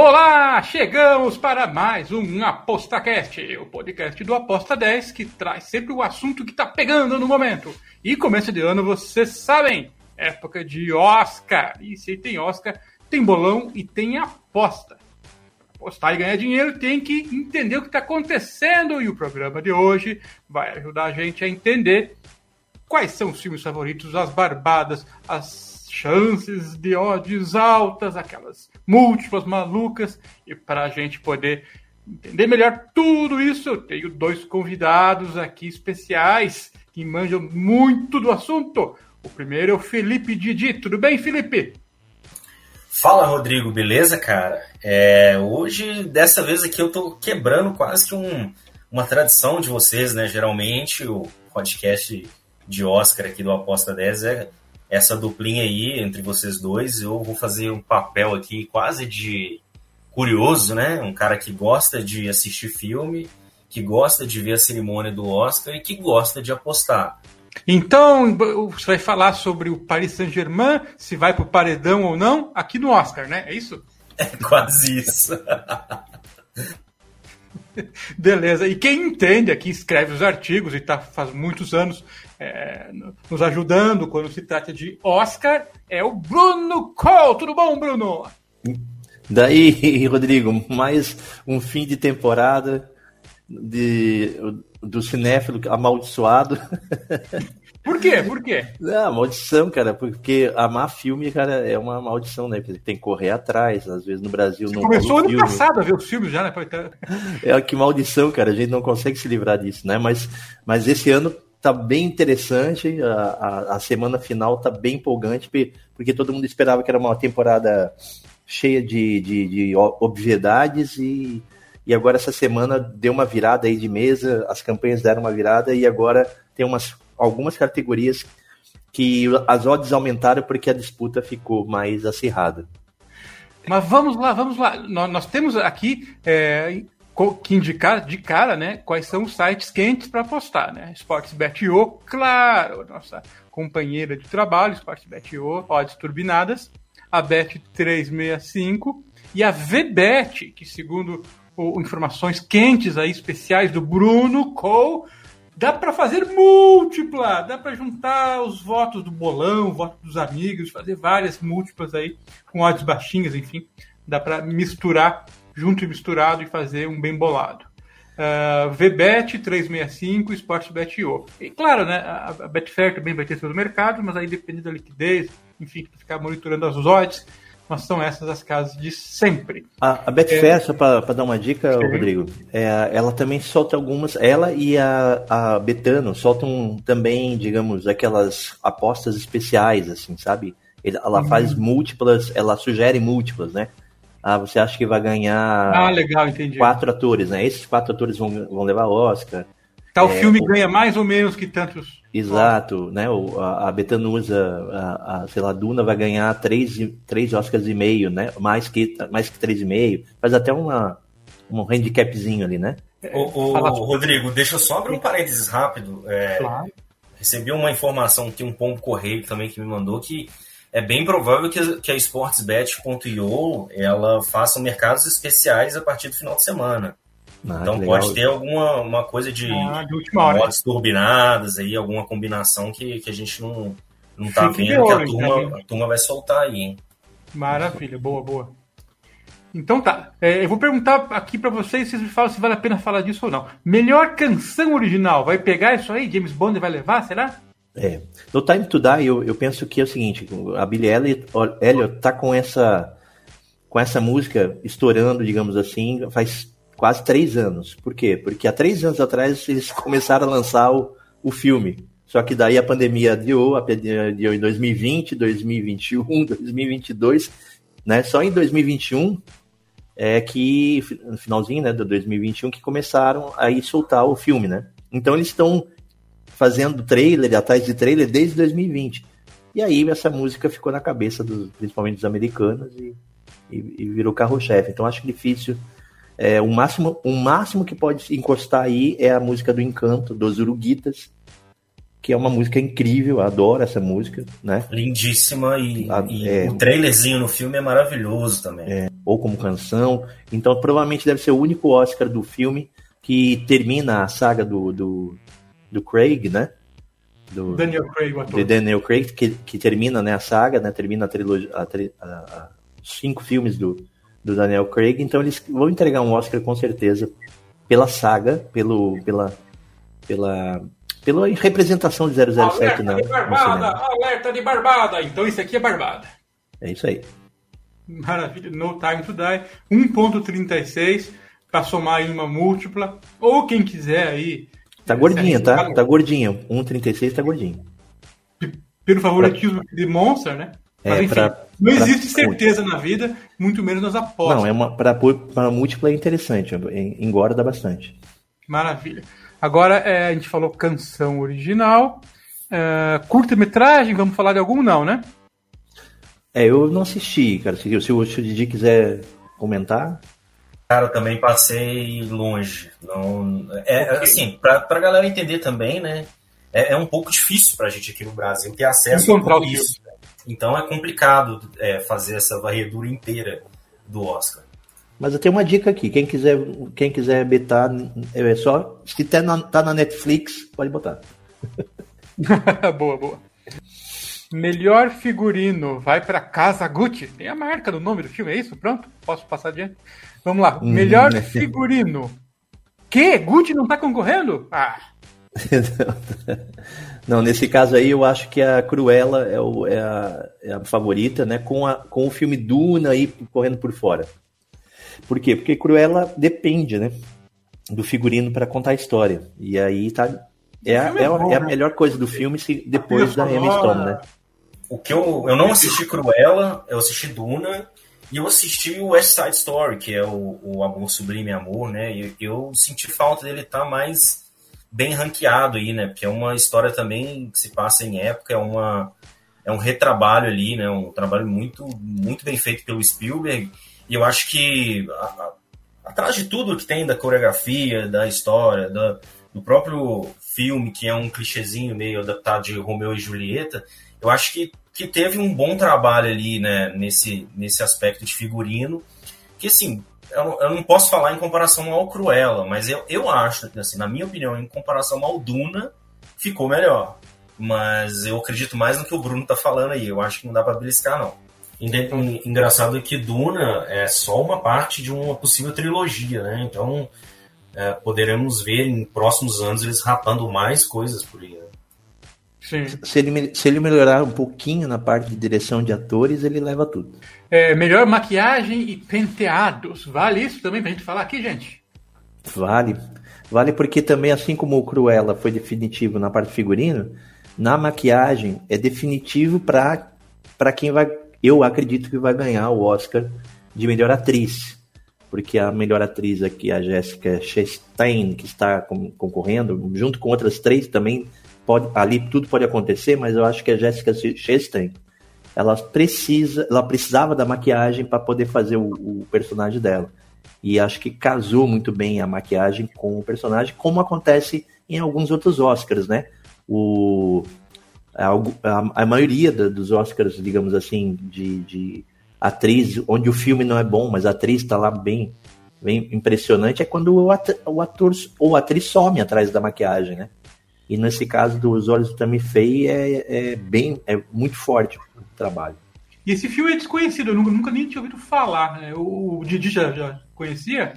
Olá, chegamos para mais um ApostaCast, o podcast do Aposta 10 que traz sempre o assunto que está pegando no momento. E começo de ano, vocês sabem, época de Oscar. E se tem Oscar, tem bolão e tem aposta apostar e ganhar dinheiro, tem que entender o que está acontecendo. E o programa de hoje vai ajudar a gente a entender quais são os filmes favoritos, as barbadas, as chances de odds altas, aquelas múltiplas malucas. E para a gente poder entender melhor tudo isso, eu tenho dois convidados aqui especiais que manjam muito do assunto. O primeiro é o Felipe Didi. Tudo bem, Felipe? Fala, Rodrigo, beleza, cara? É, hoje, dessa vez aqui, eu tô quebrando quase que um, uma tradição de vocês, né? Geralmente, o podcast de Oscar aqui do Aposta 10 é essa duplinha aí entre vocês dois. Eu vou fazer um papel aqui quase de curioso, né? Um cara que gosta de assistir filme, que gosta de ver a cerimônia do Oscar e que gosta de apostar. Então, você vai falar sobre o Paris Saint-Germain, se vai pro paredão ou não, aqui no Oscar, né? É isso? É quase isso. Beleza. E quem entende aqui, escreve os artigos e tá faz muitos anos é, nos ajudando quando se trata de Oscar, é o Bruno Cole. Tudo bom, Bruno? Daí, Rodrigo, mais um fim de temporada de, do cinéfilo amaldiçoado. Por quê? Por quê? Não, maldição, cara, porque amar filme, cara, é uma maldição, né? Porque tem que correr atrás, às vezes no Brasil Você não começou ano filme. passado a ver os filmes já, né? É que maldição, cara, a gente não consegue se livrar disso, né? Mas, mas esse ano tá bem interessante, a, a, a semana final tá bem empolgante, porque todo mundo esperava que era uma temporada cheia de, de, de obviedades e, e agora essa semana deu uma virada aí de mesa, as campanhas deram uma virada e agora tem umas algumas categorias que as odds aumentaram porque a disputa ficou mais acirrada. Mas vamos lá, vamos lá. Nós, nós temos aqui é, que indicar de cara, né, quais são os sites quentes para apostar, né? Sportsbet.io, claro, nossa companheira de trabalho, Sportsbet.io, odds turbinadas, a Bet365 e a VBet, que segundo o, informações quentes aí especiais do Bruno Cole, dá para fazer múltipla, dá para juntar os votos do bolão, votos dos amigos, fazer várias múltiplas aí com odds baixinhas, enfim, dá para misturar junto e misturado e fazer um bem bolado. Uh, VBet 365, Sportsbet.io. E claro, né, a Betfair também vai ter todo o mercado, mas aí depende da liquidez, enfim, ficar monitorando as odds, mas são essas as casas de sempre. A, a Betfair, é... só para dar uma dica, Sim. Rodrigo, é, ela também solta algumas, ela e a, a Betano soltam também, digamos, aquelas apostas especiais, assim, sabe? Ela faz uhum. múltiplas, ela sugere múltiplas, né? Ah, você acha que vai ganhar ah, legal, entendi. quatro atores, né? Esses quatro atores vão, vão levar Oscar. Tal é, filme o... ganha mais ou menos que tantos. Exato, né? O, a, a Betanusa, a, a, sei lá, Duna vai ganhar três, três Oscars e meio, né? Mais que, mais que três e meio. Faz até uma, um handicapzinho ali, né? O, o Rodrigo, deixa eu só abrir um parênteses rápido. É, claro. Recebi uma informação aqui, um pombo correio também que me mandou que é bem provável que, que a SportsBet.io ela faça mercados especiais a partir do final de semana. Ah, então pode ter alguma uma coisa de, ah, de modos turbinadas aí, alguma combinação que, que a gente não, não tá Fique vendo, que a turma, tá a turma vai soltar aí, hein? Maravilha, boa, boa. Então tá, é, eu vou perguntar aqui para vocês, vocês me falam se vale a pena falar disso ou não. Melhor canção original, vai pegar isso aí? James Bond vai levar, será? É. No Time to Die, eu, eu penso que é o seguinte, a Billie Elliot, tá com essa, com essa música estourando, digamos assim, faz quase três anos. Por quê? Porque há três anos atrás eles começaram a lançar o, o filme. Só que daí a pandemia adiou, a pandemia adiou em 2020, 2021, 2022. né? Só em 2021 é que no finalzinho, né, de 2021 que começaram a soltar o filme, né? Então eles estão fazendo trailer, atrás de trailer desde 2020. E aí essa música ficou na cabeça dos, principalmente dos americanos e, e, e virou carro-chefe. Então acho difícil. É, o máximo, o máximo que pode encostar aí é a música do Encanto dos Uruguitas, que é uma música incrível, adoro essa música, né? Lindíssima e, a, e é, o trailerzinho no filme é maravilhoso também. É, ou como canção. Então provavelmente deve ser o único Oscar do filme que termina a saga do, do, do Craig, né? Do, Daniel Craig, o ator. De Daniel Craig, que, que termina né, a saga, né? Termina a trilogia, a, a, a, cinco filmes do, do Daniel Craig. Então eles vão entregar um Oscar com certeza pela saga, pelo, pela, pela pela representação de 007 alerta na, de barbada, alerta de barbada. Então isso aqui é barbada. É isso aí. Maravilha. No Time to Die. 1.36 para somar em uma múltipla. Ou quem quiser aí. Tá gordinha, tá? Tá gordinha. 1.36 tá gordinho. Pelo favoritismo pra... de Monster, né? É, Mas, enfim, pra, não existe certeza na vida, muito menos nas apostas. Não, é uma para múltipla é interessante, engorda bastante. Maravilha. Agora é, a gente falou canção original. É, curta-metragem, vamos falar de algum não, né? É, eu não assisti, cara. Se, se o Didi quiser comentar. Cara, eu também passei longe. Não, é, okay. Assim, pra, pra galera entender também, né? É, é, um pouco difícil pra gente aqui no Brasil ter acesso a tudo isso. Então é complicado é, fazer essa varredura inteira do Oscar. Mas eu tenho uma dica aqui. Quem quiser, quem quiser betar, é só. Se tá na, tá na Netflix, pode botar. boa, boa. Melhor figurino vai para Casa Gucci. Tem a marca do nome do filme, é isso? Pronto? Posso passar adiante? Vamos lá. Hum, Melhor hum, figurino. Que? Gucci não tá concorrendo? Ah. não, nesse caso aí eu acho que a Cruella é, o, é, a, é a favorita, né? Com, a, com o filme Duna aí correndo por fora. Por quê? Porque Cruella depende, né? Do figurino para contar a história. E aí tá. É, a, é, a, é a melhor coisa do filme se, depois da Emma Stone, né? O que eu, eu não assisti Cruella, eu assisti Duna e eu assisti o West Side Story, que é o, o Amor Sublime Amor, né? E eu senti falta dele estar tá mais bem ranqueado aí, né? Porque é uma história também que se passa em época, é uma é um retrabalho ali, né? Um trabalho muito muito bem feito pelo Spielberg e eu acho que a, a, atrás de tudo que tem da coreografia, da história, da, do próprio filme, que é um clichêzinho meio adaptado de Romeu e Julieta, eu acho que, que teve um bom trabalho ali, né, nesse, nesse aspecto de figurino, que assim, eu, eu não posso falar em comparação ao Cruella, mas eu, eu acho, assim, na minha opinião, em comparação ao Duna, ficou melhor. Mas eu acredito mais no que o Bruno tá falando aí, eu acho que não dá para beliscar, não. Engraçado é que Duna é só uma parte de uma possível trilogia, né? Então é, poderemos ver em próximos anos eles rapando mais coisas por aí. Né? Sim. Se ele, se ele melhorar um pouquinho na parte de direção de atores, ele leva tudo. É, melhor maquiagem e penteados. Vale isso também pra gente falar aqui, gente? Vale. Vale porque também, assim como o Cruella foi definitivo na parte figurino, na maquiagem é definitivo para quem vai eu acredito que vai ganhar o Oscar de melhor atriz. Porque a melhor atriz aqui, a Jessica Chastain, que está concorrendo, junto com outras três também, pode, ali tudo pode acontecer, mas eu acho que a Jessica Chastain, ela precisa, ela precisava da maquiagem para poder fazer o, o, personagem dela. E acho que casou muito bem a maquiagem com o personagem, como acontece em alguns outros Oscars, né? O a, a maioria da, dos Oscars, digamos assim, de, de atriz, onde o filme não é bom, mas a atriz está lá bem, bem impressionante, é quando o ator, o ator ou a atriz some atrás da maquiagem, né? E nesse caso dos Olhos do Tammy Faye é, é bem, é muito forte o trabalho. E esse filme é desconhecido, eu nunca, nunca nem tinha ouvido falar. Né? O, o Didi já, já conhecia?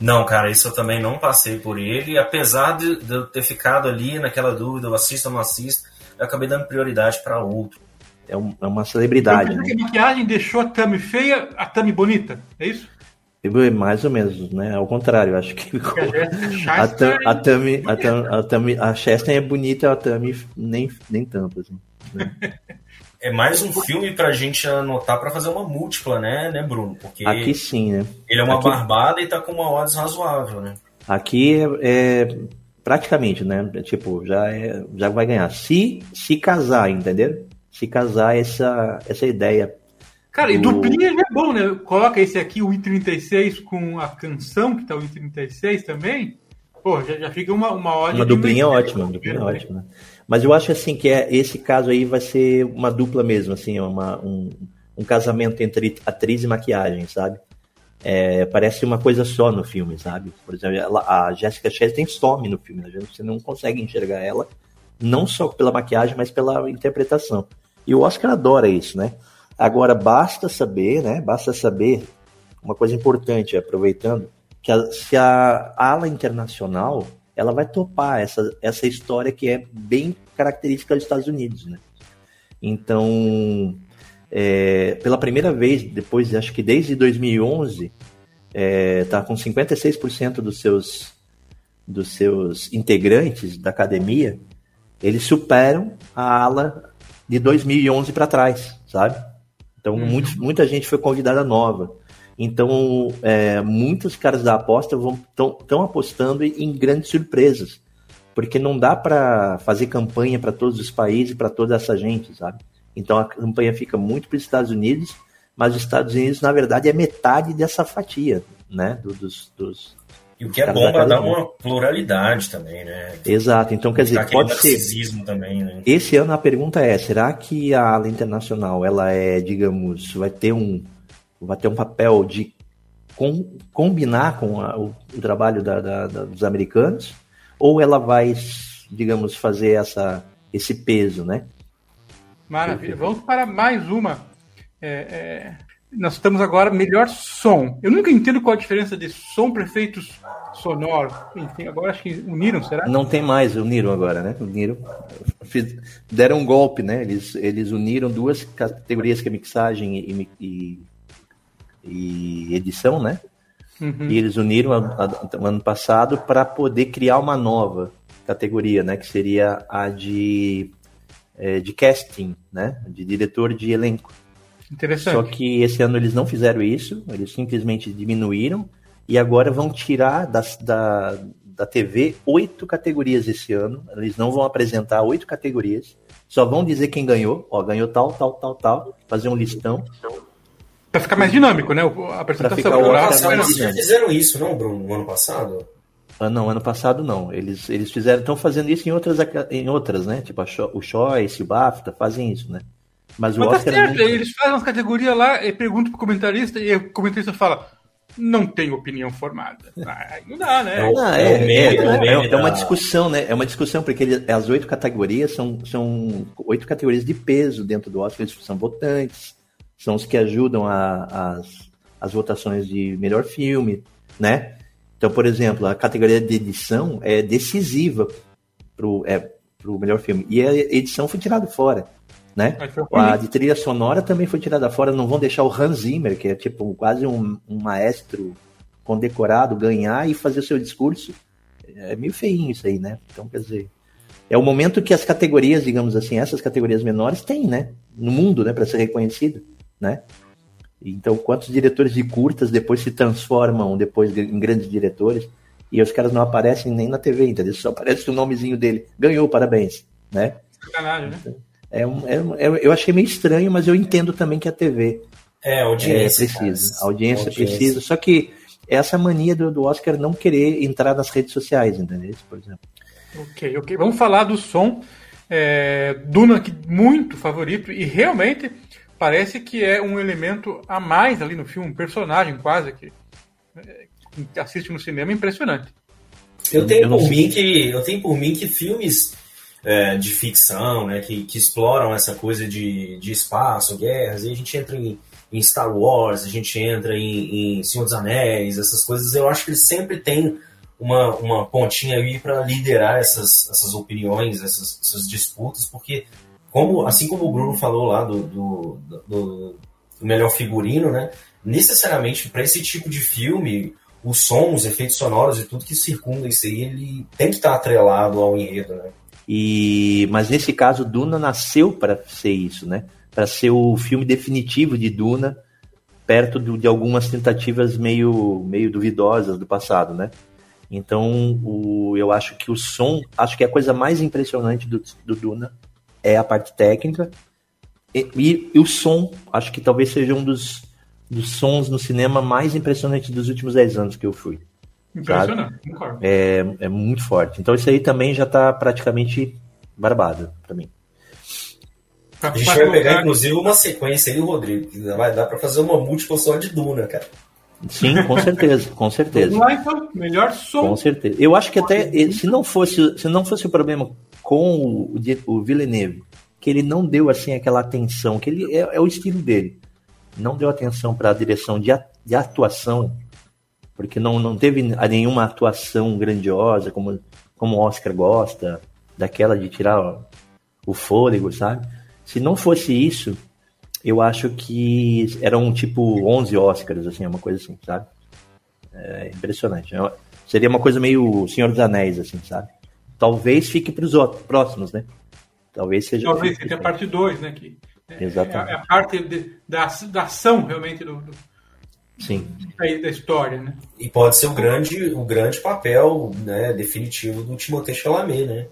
Não, cara, isso eu também não passei por ele. Apesar de, de eu ter ficado ali naquela dúvida, eu assisto ou não assisto, eu acabei dando prioridade para outro. É, um, é, uma celebridade. Né? a maquiagem deixou a Tami feia, a Tami bonita, é isso? Mais ou menos, né? Ao contrário, acho que ficou. A, a, Tami, a, Tami, a, Tami, a Chester é bonita, a Tami nem, nem tanto, assim. Né? é mais um filme pra gente anotar pra fazer uma múltipla, né, né, Bruno? Porque Aqui sim, né? ele é uma Aqui- barbada e tá com uma odds razoável, né? Aqui é, é praticamente, né? É Tipo, já, é, já vai ganhar. Se se casar, entendeu? Se casar essa, essa ideia. Cara, e duplinha já é bom, né? Coloca esse aqui, o I-36, com a canção, que tá o I-36 também. Pô, já, já fica uma, uma ótima. Uma duplinha ótima, uma duplinha ótima. né? Mas eu acho assim que é, esse caso aí vai ser uma dupla mesmo, assim, uma, um, um casamento entre atriz e maquiagem, sabe? É, parece uma coisa só no filme, sabe? Por exemplo, ela- a Jessica Chastain some no filme, né? você não consegue enxergar ela, não só pela maquiagem, mas pela interpretação. E o Oscar adora isso, né? Agora, basta saber, né? Basta saber uma coisa importante, aproveitando, que a, se a ala internacional ela vai topar essa, essa história que é bem característica dos Estados Unidos, né? Então, é, pela primeira vez, depois, acho que desde 2011, é, tá com 56% dos seus, dos seus integrantes da academia, eles superam a ala de 2011 para trás, sabe? Então, muitos- muita gente foi convidada nova. Então, é, muitos caras da aposta estão apostando em grandes surpresas, porque não dá para fazer campanha para todos os países, para toda essa gente, sabe? Então, a campanha fica muito para os Estados Unidos, mas os Estados Unidos, na verdade, é metade dessa fatia, né? do- dos, dos... E o que é bom pra vai dar uma pluralidade também, né? Exato. Então, quer dizer, pode ser. narcisismo também, né? Esse ano a pergunta é: será que a ala internacional ela é, digamos, vai ter um, vai ter um papel de com- combinar com a- o, o trabalho da- da- da- dos americanos, ou ela vai, digamos, fazer essa, esse peso, né? Maravilha. Vamos para mais uma. É, é, nós estamos agora melhor som. Eu nunca entendo qual a diferença de som para efeitos sonoros. Enfim, agora acho que uniram, será? Não tem mais, uniram agora, né? Uniram, fiz- deram um golpe, né? Eles, eles uniram duas categorias que é mixagem e, e, e edição, né? Uhum. E eles uniram a- a- no ano passado para poder criar uma nova categoria, né? Que seria a de, eh, de casting, né? De diretor de elenco. Interessante. Só que esse ano eles não fizeram isso, eles simplesmente diminuíram e agora vão tirar das- da, da TV oito categorias esse ano. Eles não vão apresentar oito categorias, só vão dizer quem ganhou. Ó, ganhou tal, tal, tal, tal, fazer um listão. Para ficar mais dinâmico, né? o- A apresentação. ficar Pra- Oscar Passado, mais eles já dinâmico. fizeram isso, não, Bruno, no ano passado? Ah, não, ano passado não. Eles, eles fizeram, estão fazendo isso em outras, em outras, né? Tipo a o Choice, o BAFTA, fazem isso, né? Mas o Mas tá Oscar certo, nunca- eles fazem umas categorias lá e perguntam pro comentarista e o comentarista fala: não tem opinião formada. Aí não dá, né? É o- Ah, É é, o é, é o é, é uma discussão, né? É uma discussão, porque ele- as oito categorias são, são oito categorias de peso dentro do Oscar, eles são votantes, são os que ajudam a- as, as votações de melhor filme, né? Então, por exemplo, a categoria de edição é decisiva pro, é, pro melhor filme. E a edição foi tirada fora, né? A de trilha sonora também foi tirada fora. Não vão deixar o Hans Zimmer, que é tipo quase um, um maestro condecorado, ganhar e fazer o seu discurso. É meio feinho isso aí, né? Então, quer dizer, é o momento que as categorias, digamos assim, essas categorias menores têm, né? No mundo, né? Para ser reconhecido, né? Então, quantos diretores de curtas depois se transformam depois em grandes diretores e os caras não aparecem nem na TV, entendeu? Só aparece o nomezinho dele. Ganhou, parabéns, né? Sacanagem, né? Um, é um- é- eu achei meio estranho, mas eu entendo também que a TV É, é, audiência. precisa. cara. A audiência, precisa. Só que essa mania do, do Oscar não querer entrar nas redes sociais, entendeu? Por exemplo. Ok, ok. Vamos falar do som. É, Duna, que muito favorito, e realmente parece que é um elemento a mais ali no filme, um personagem quase que, é, que assiste no cinema impressionante. Eu tenho Eu por mim que eu tenho por mim que filmes é, de ficção, né, que, que exploram essa coisa de, de espaço, guerras, e a gente entra em, em Star Wars, a gente entra em, em Senhor dos Anéis, essas coisas, eu acho que eles sempre têm uma, uma pontinha aí para liderar essas, essas opiniões, essas, essas disputas, porque como assim como o Bruno falou lá do, do, do- do melhor figurino, né, necessariamente para esse tipo de filme os sons, os efeitos sonoros e tudo que circunda isso aí, ele tem que estar atrelado ao enredo, né? E, mas nesse caso, Duna nasceu para ser isso, né? para ser o filme definitivo de Duna, perto do, de algumas tentativas meio, meio duvidosas do passado, né? Então, o, eu acho que o som, acho que a coisa mais impressionante do, do Duna é a parte técnica. E, e, e, o som, acho que talvez seja um dos, dos sons no cinema mais impressionantes dos últimos 10 anos que eu fui. Impressionante, É, é muito forte. Então, isso aí também já está praticamente barbado para mim. A gente vai pegar, inclusive, uma sequência aí, Rodrigo. Vai dar para fazer uma múltipla só de Duna, cara. Sim, com certeza, com certeza. Vamos lá, então. Melhor som. Com certeza. Eu acho que até se não fosse, se não fosse o problema com o, o Villeneuve, que ele não deu assim aquela atenção, que ele é, é o estilo dele, não deu atenção para a direção de, de atuação, porque não, não teve nenhuma atuação grandiosa como como o Oscar gosta, daquela de tirar o fôlego, sabe? Se não fosse isso, eu acho que eram tipo 11 Oscars, assim, uma coisa assim, sabe? É impressionante. É seria uma coisa meio Senhor dos Anéis, assim, sabe? Talvez fique para os próximos, né? Talvez seja. Talvez seja a parte 2, né? Que é, Exatamente. É a parte de, da, da ação, realmente, do, do, Sim. Da, da história, né? E pode ser o grande, o grande papel né, definitivo do Timothée Chalamet, né?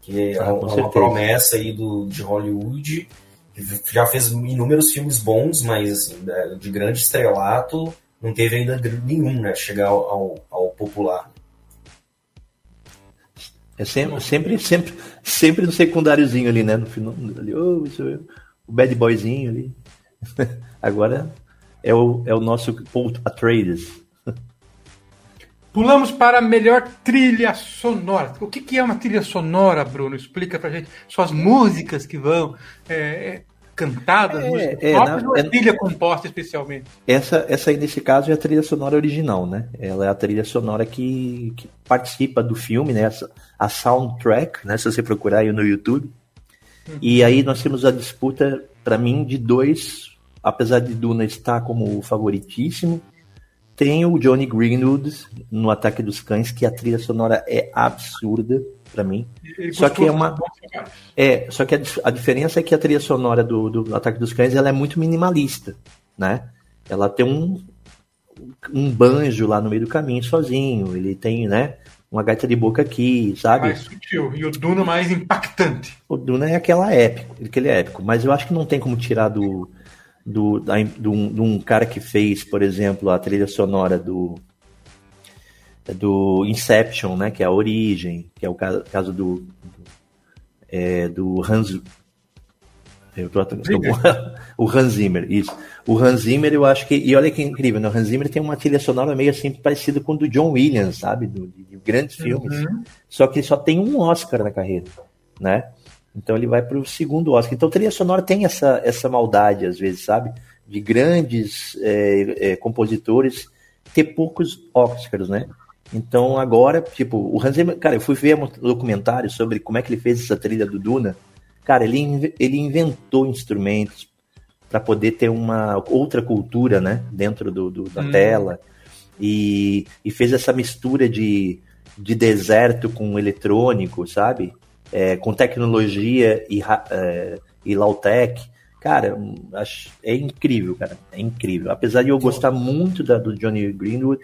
Que é ah, uma, uma promessa aí do, de Hollywood já fez inúmeros filmes bons, mas assim, de grande estrelato, não teve ainda nenhum, né? Chegar ao, ao popular. É sempre, sempre, sempre, sempre no secundáriozinho ali, né? No final, ali, oh, isso é o bad boyzinho ali. Agora é o, é o nosso Paul Atreides. Pulamos para a melhor trilha sonora. O que, que é uma trilha sonora, Bruno? Explica pra gente. Só as músicas que vão é, é cantadas, é, é, na, ou é, trilha composta especialmente? Essa, essa aí, nesse caso, é a trilha sonora original, né? Ela é a trilha sonora que, que participa do filme, né? A, soundtrack, né? Se você procurar aí no YouTube. Uhum. E aí nós temos a disputa, para mim, de dois, apesar de Duna estar como favoritíssimo, tem o Johnny Greenwood no Ataque dos Cães, que a trilha sonora é absurda para mim. Ele só que é uma é, só que a, a, diferença é que a trilha sonora do, do Ataque dos Cães ela é muito minimalista, né? Ela tem um um banjo lá no meio do caminho sozinho, ele tem, né, uma gaita de boca aqui, sabe? Mais sutil. E o Duna mais impactante. O Duna é aquela épico, aquele épico, mas eu acho que não tem como tirar do do, da, de, um, de um cara que fez, por exemplo, a trilha sonora do do Inception, né, que é a origem, que é o caso, caso do do, é, do Hans eu tô, tô, o Hans Zimmer, isso. O Hans Zimmer, eu acho que. E olha que incrível, né? O Hans Zimmer tem uma trilha sonora meio assim parecida com o do John Williams, sabe? Do, de, de grandes filmes. Uhum. Só que ele só tem um Oscar na carreira, né? Então ele vai para o segundo Oscar. Então trilha sonora tem essa, essa maldade, às vezes, sabe? De grandes é, é, compositores ter poucos Oscars, né? Então agora, tipo, o Hans Zimmer, cara, eu fui ver um documentário sobre como é que ele fez essa trilha do Duna. Cara, ele, ele inventou instrumentos para poder ter uma outra cultura, né? Dentro do, do da hum. tela. E, e fez essa mistura de, de deserto com eletrônico, sabe? É, com tecnologia e, é, e low-tech. Cara, acho, é incrível, cara. É incrível. Apesar de eu gostar muito da, do Johnny Greenwood,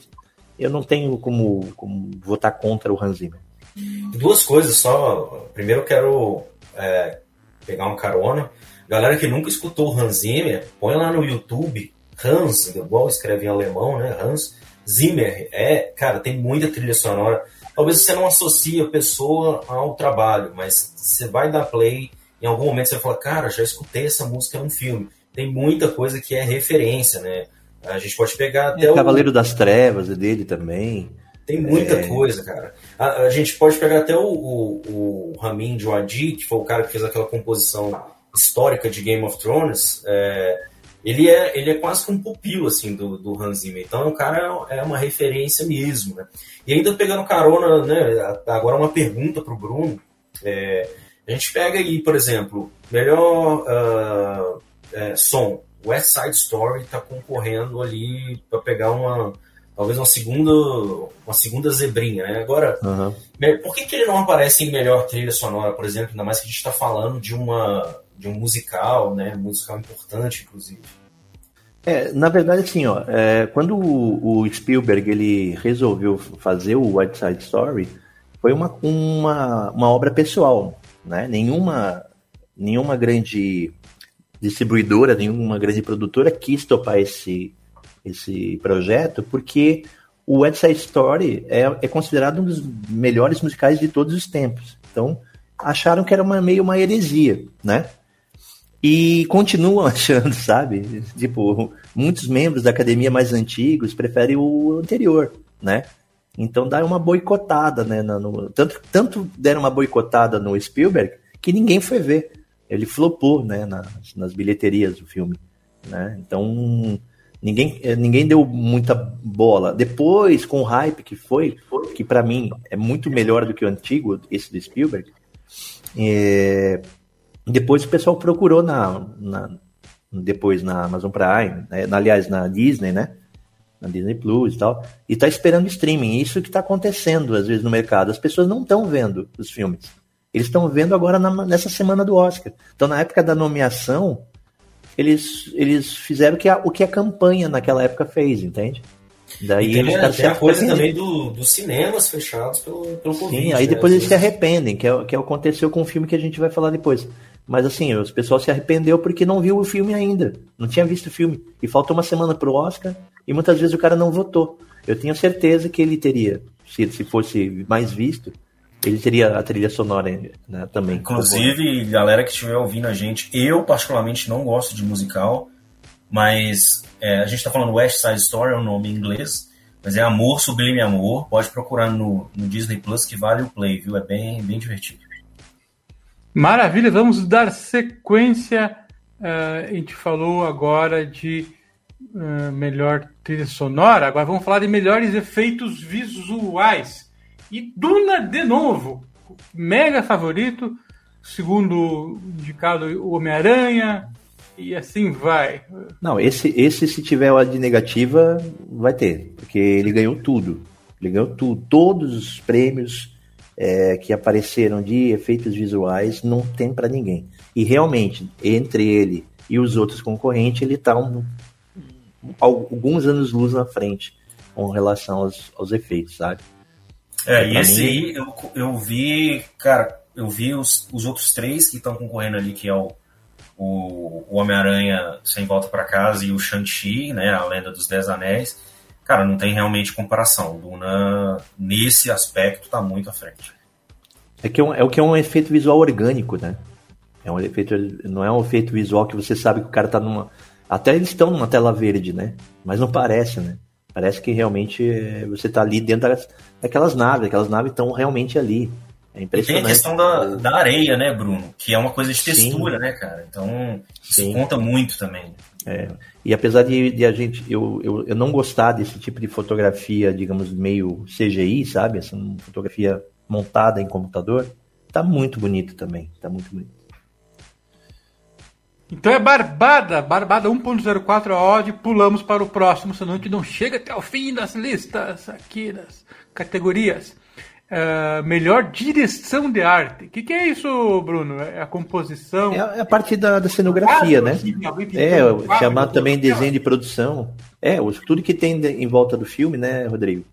eu não tenho como, como votar contra o Hans Zimmer. Duas coisas só. Primeiro, eu quero é, pegar uma carona. Galera que nunca escutou o Hans Zimmer, põe lá no YouTube. Hans, igual escreve em alemão, né? Hans Zimmer. É, cara, tem muita trilha sonora talvez você não associe a pessoa ao trabalho, mas você vai dar play, em algum momento você vai falar, cara, já escutei essa música num filme. Tem muita coisa que é referência, né? A gente pode pegar até é, o Cavaleiro das Trevas é dele também. Tem muita é... coisa, cara. A, a, gente pode pegar até o, o, o Ramin Djawadi, que foi o cara que fez aquela composição histórica de Game of Thrones. É, ele é, ele é quase que um pupilo assim do, do Hans Zimmer. Então o cara é uma referência mesmo, né? E ainda pegando carona, né? Agora uma pergunta para o Bruno. É, a gente pega aí, por exemplo, melhor uh, é, som. West Side Story está concorrendo ali para pegar uma talvez uma segunda, uma segunda zebrinha, né? Agora, uhum. por que, que ele não aparece em melhor trilha sonora, por exemplo, ainda mais que a gente está falando de uma de um musical, né? Um musical importante, inclusive. É, na verdade, assim, ó, é, quando o, o, Spielberg ele resolveu fazer o White Side Story, foi uma, uma, uma obra pessoal, né? Nenhuma, nenhuma grande distribuidora, nenhuma grande produtora quis topar esse, esse projeto, porque o West Side Story é, é considerado um dos melhores musicais de todos os tempos. Então, acharam que era uma, meio uma heresia, né? E continuam achando, sabe? Tipo, muitos membros da academia mais antigos preferem o anterior, né? Então dá uma boicotada, né? No, tanto, tanto deram uma boicotada no Spielberg que ninguém foi ver. Ele flopou, né? Nas, nas bilheterias do filme, né? Então ninguém, eh, ninguém deu muita bola. Depois, com o hype que foi, que para mim é muito melhor do que o antigo, esse do Spielberg, é, depois o pessoal procurou na, na depois na Amazon Prime, né, aliás, na Disney, né? Na Disney Plus e tal, e tá esperando streaming. Isso que tá acontecendo às vezes no mercado. As pessoas não estão vendo os filmes. Eles estão vendo agora na, nessa semana do Oscar. Então, na época da nomeação, eles, eles fizeram o que, a, o que a campanha naquela época fez, entende? Daí e eles tem a coisa também do, dos cinemas fechados pelo, pelo Sim, Covid. Sim, aí né? depois eles se arrependem, que é, que é aconteceu com o filme que a gente vai falar depois. Mas assim, o pessoal se arrependeu porque não viu o filme ainda. Não tinha visto o filme. E faltou uma semana pro Oscar e muitas vezes o cara não votou. Eu tenho certeza que ele teria, se, se fosse mais visto, ele teria a trilha sonora né, também. Inclusive, galera que estiver ouvindo a gente, eu particularmente não gosto de musical, mas é, a gente está falando West Side Story, é o nome em inglês, mas é Amor Sublime Amor. Pode procurar no, no Disney Plus que vale o play, viu? É bem, bem divertido. Maravilha, vamos dar sequência. Uh, a gente falou agora de uh, melhor trilha sonora, agora vamos falar de melhores efeitos visuais. E Duna de novo, mega favorito, segundo indicado o Homem-Aranha, e assim vai. Não, esse, esse se tiver a de negativa, vai ter, porque ele ganhou tudo. Ele ganhou tudo. Todos os prêmios é, que apareceram de efeitos visuais não tem para ninguém. E realmente, entre ele e os outros concorrentes, ele está um, alguns anos luz na frente com relação aos, aos efeitos, sabe? É, e esse mim... aí eu, eu vi, cara, eu vi os, os outros três que estão concorrendo ali, que é o, o, o Homem-Aranha Sem Volta para Casa e o Shang-Chi, né, a Lenda dos Dez Anéis. Cara, não tem realmente comparação. O Duna, nesse aspecto, tá muito à frente. É, que é, um, é o que é um efeito visual orgânico, né? É um efeito, não é um efeito visual que você sabe que o cara tá numa. Até eles estão numa tela verde, né? Mas não parece, né? Parece que realmente eh, você está ali dentro das, daquelas naves, aquelas naves estão realmente ali. É impressionante. E tem a questão da, da areia, né, Bruno? Que é uma coisa de textura, Sim. né, cara? Então, isso Sim. conta muito também. É. E apesar de, de, a gente, eu, eu, eu não gostar desse tipo de fotografia, digamos, meio CGI, sabe? Essa fotografia montada em computador, tá muito bonito também. Tá muito bonito. Então é Barbada, Barbada 1.04 a odd, pulamos para o próximo, senão a gente não chega até o fim das listas aqui, das categorias. Uh, melhor direção de arte. O que, que, é isso, Bruno? É a composição? É a, parte da, da cenografia, né? É, chamado também desenho de produção. É, tudo que tem em volta do filme, né, Rodrigo?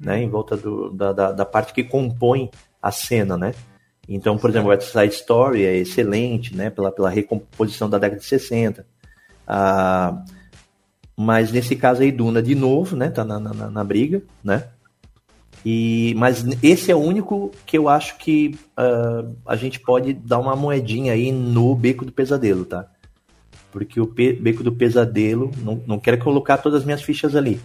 Né, em volta do, da, da, da parte que compõe a cena, né? Então, por exemplo, West Side Story é excelente, né, pela, pela recomposição da década de 60. Ah, mas nesse caso aí, Duna de novo, né, tá na, na, na, briga, né? E, mas esse é o único que eu acho que uh, a gente pode dar uma moedinha aí no Beco do Pesadelo, tá? Porque o Beco do Pesadelo, não, não quero colocar todas as minhas fichas ali,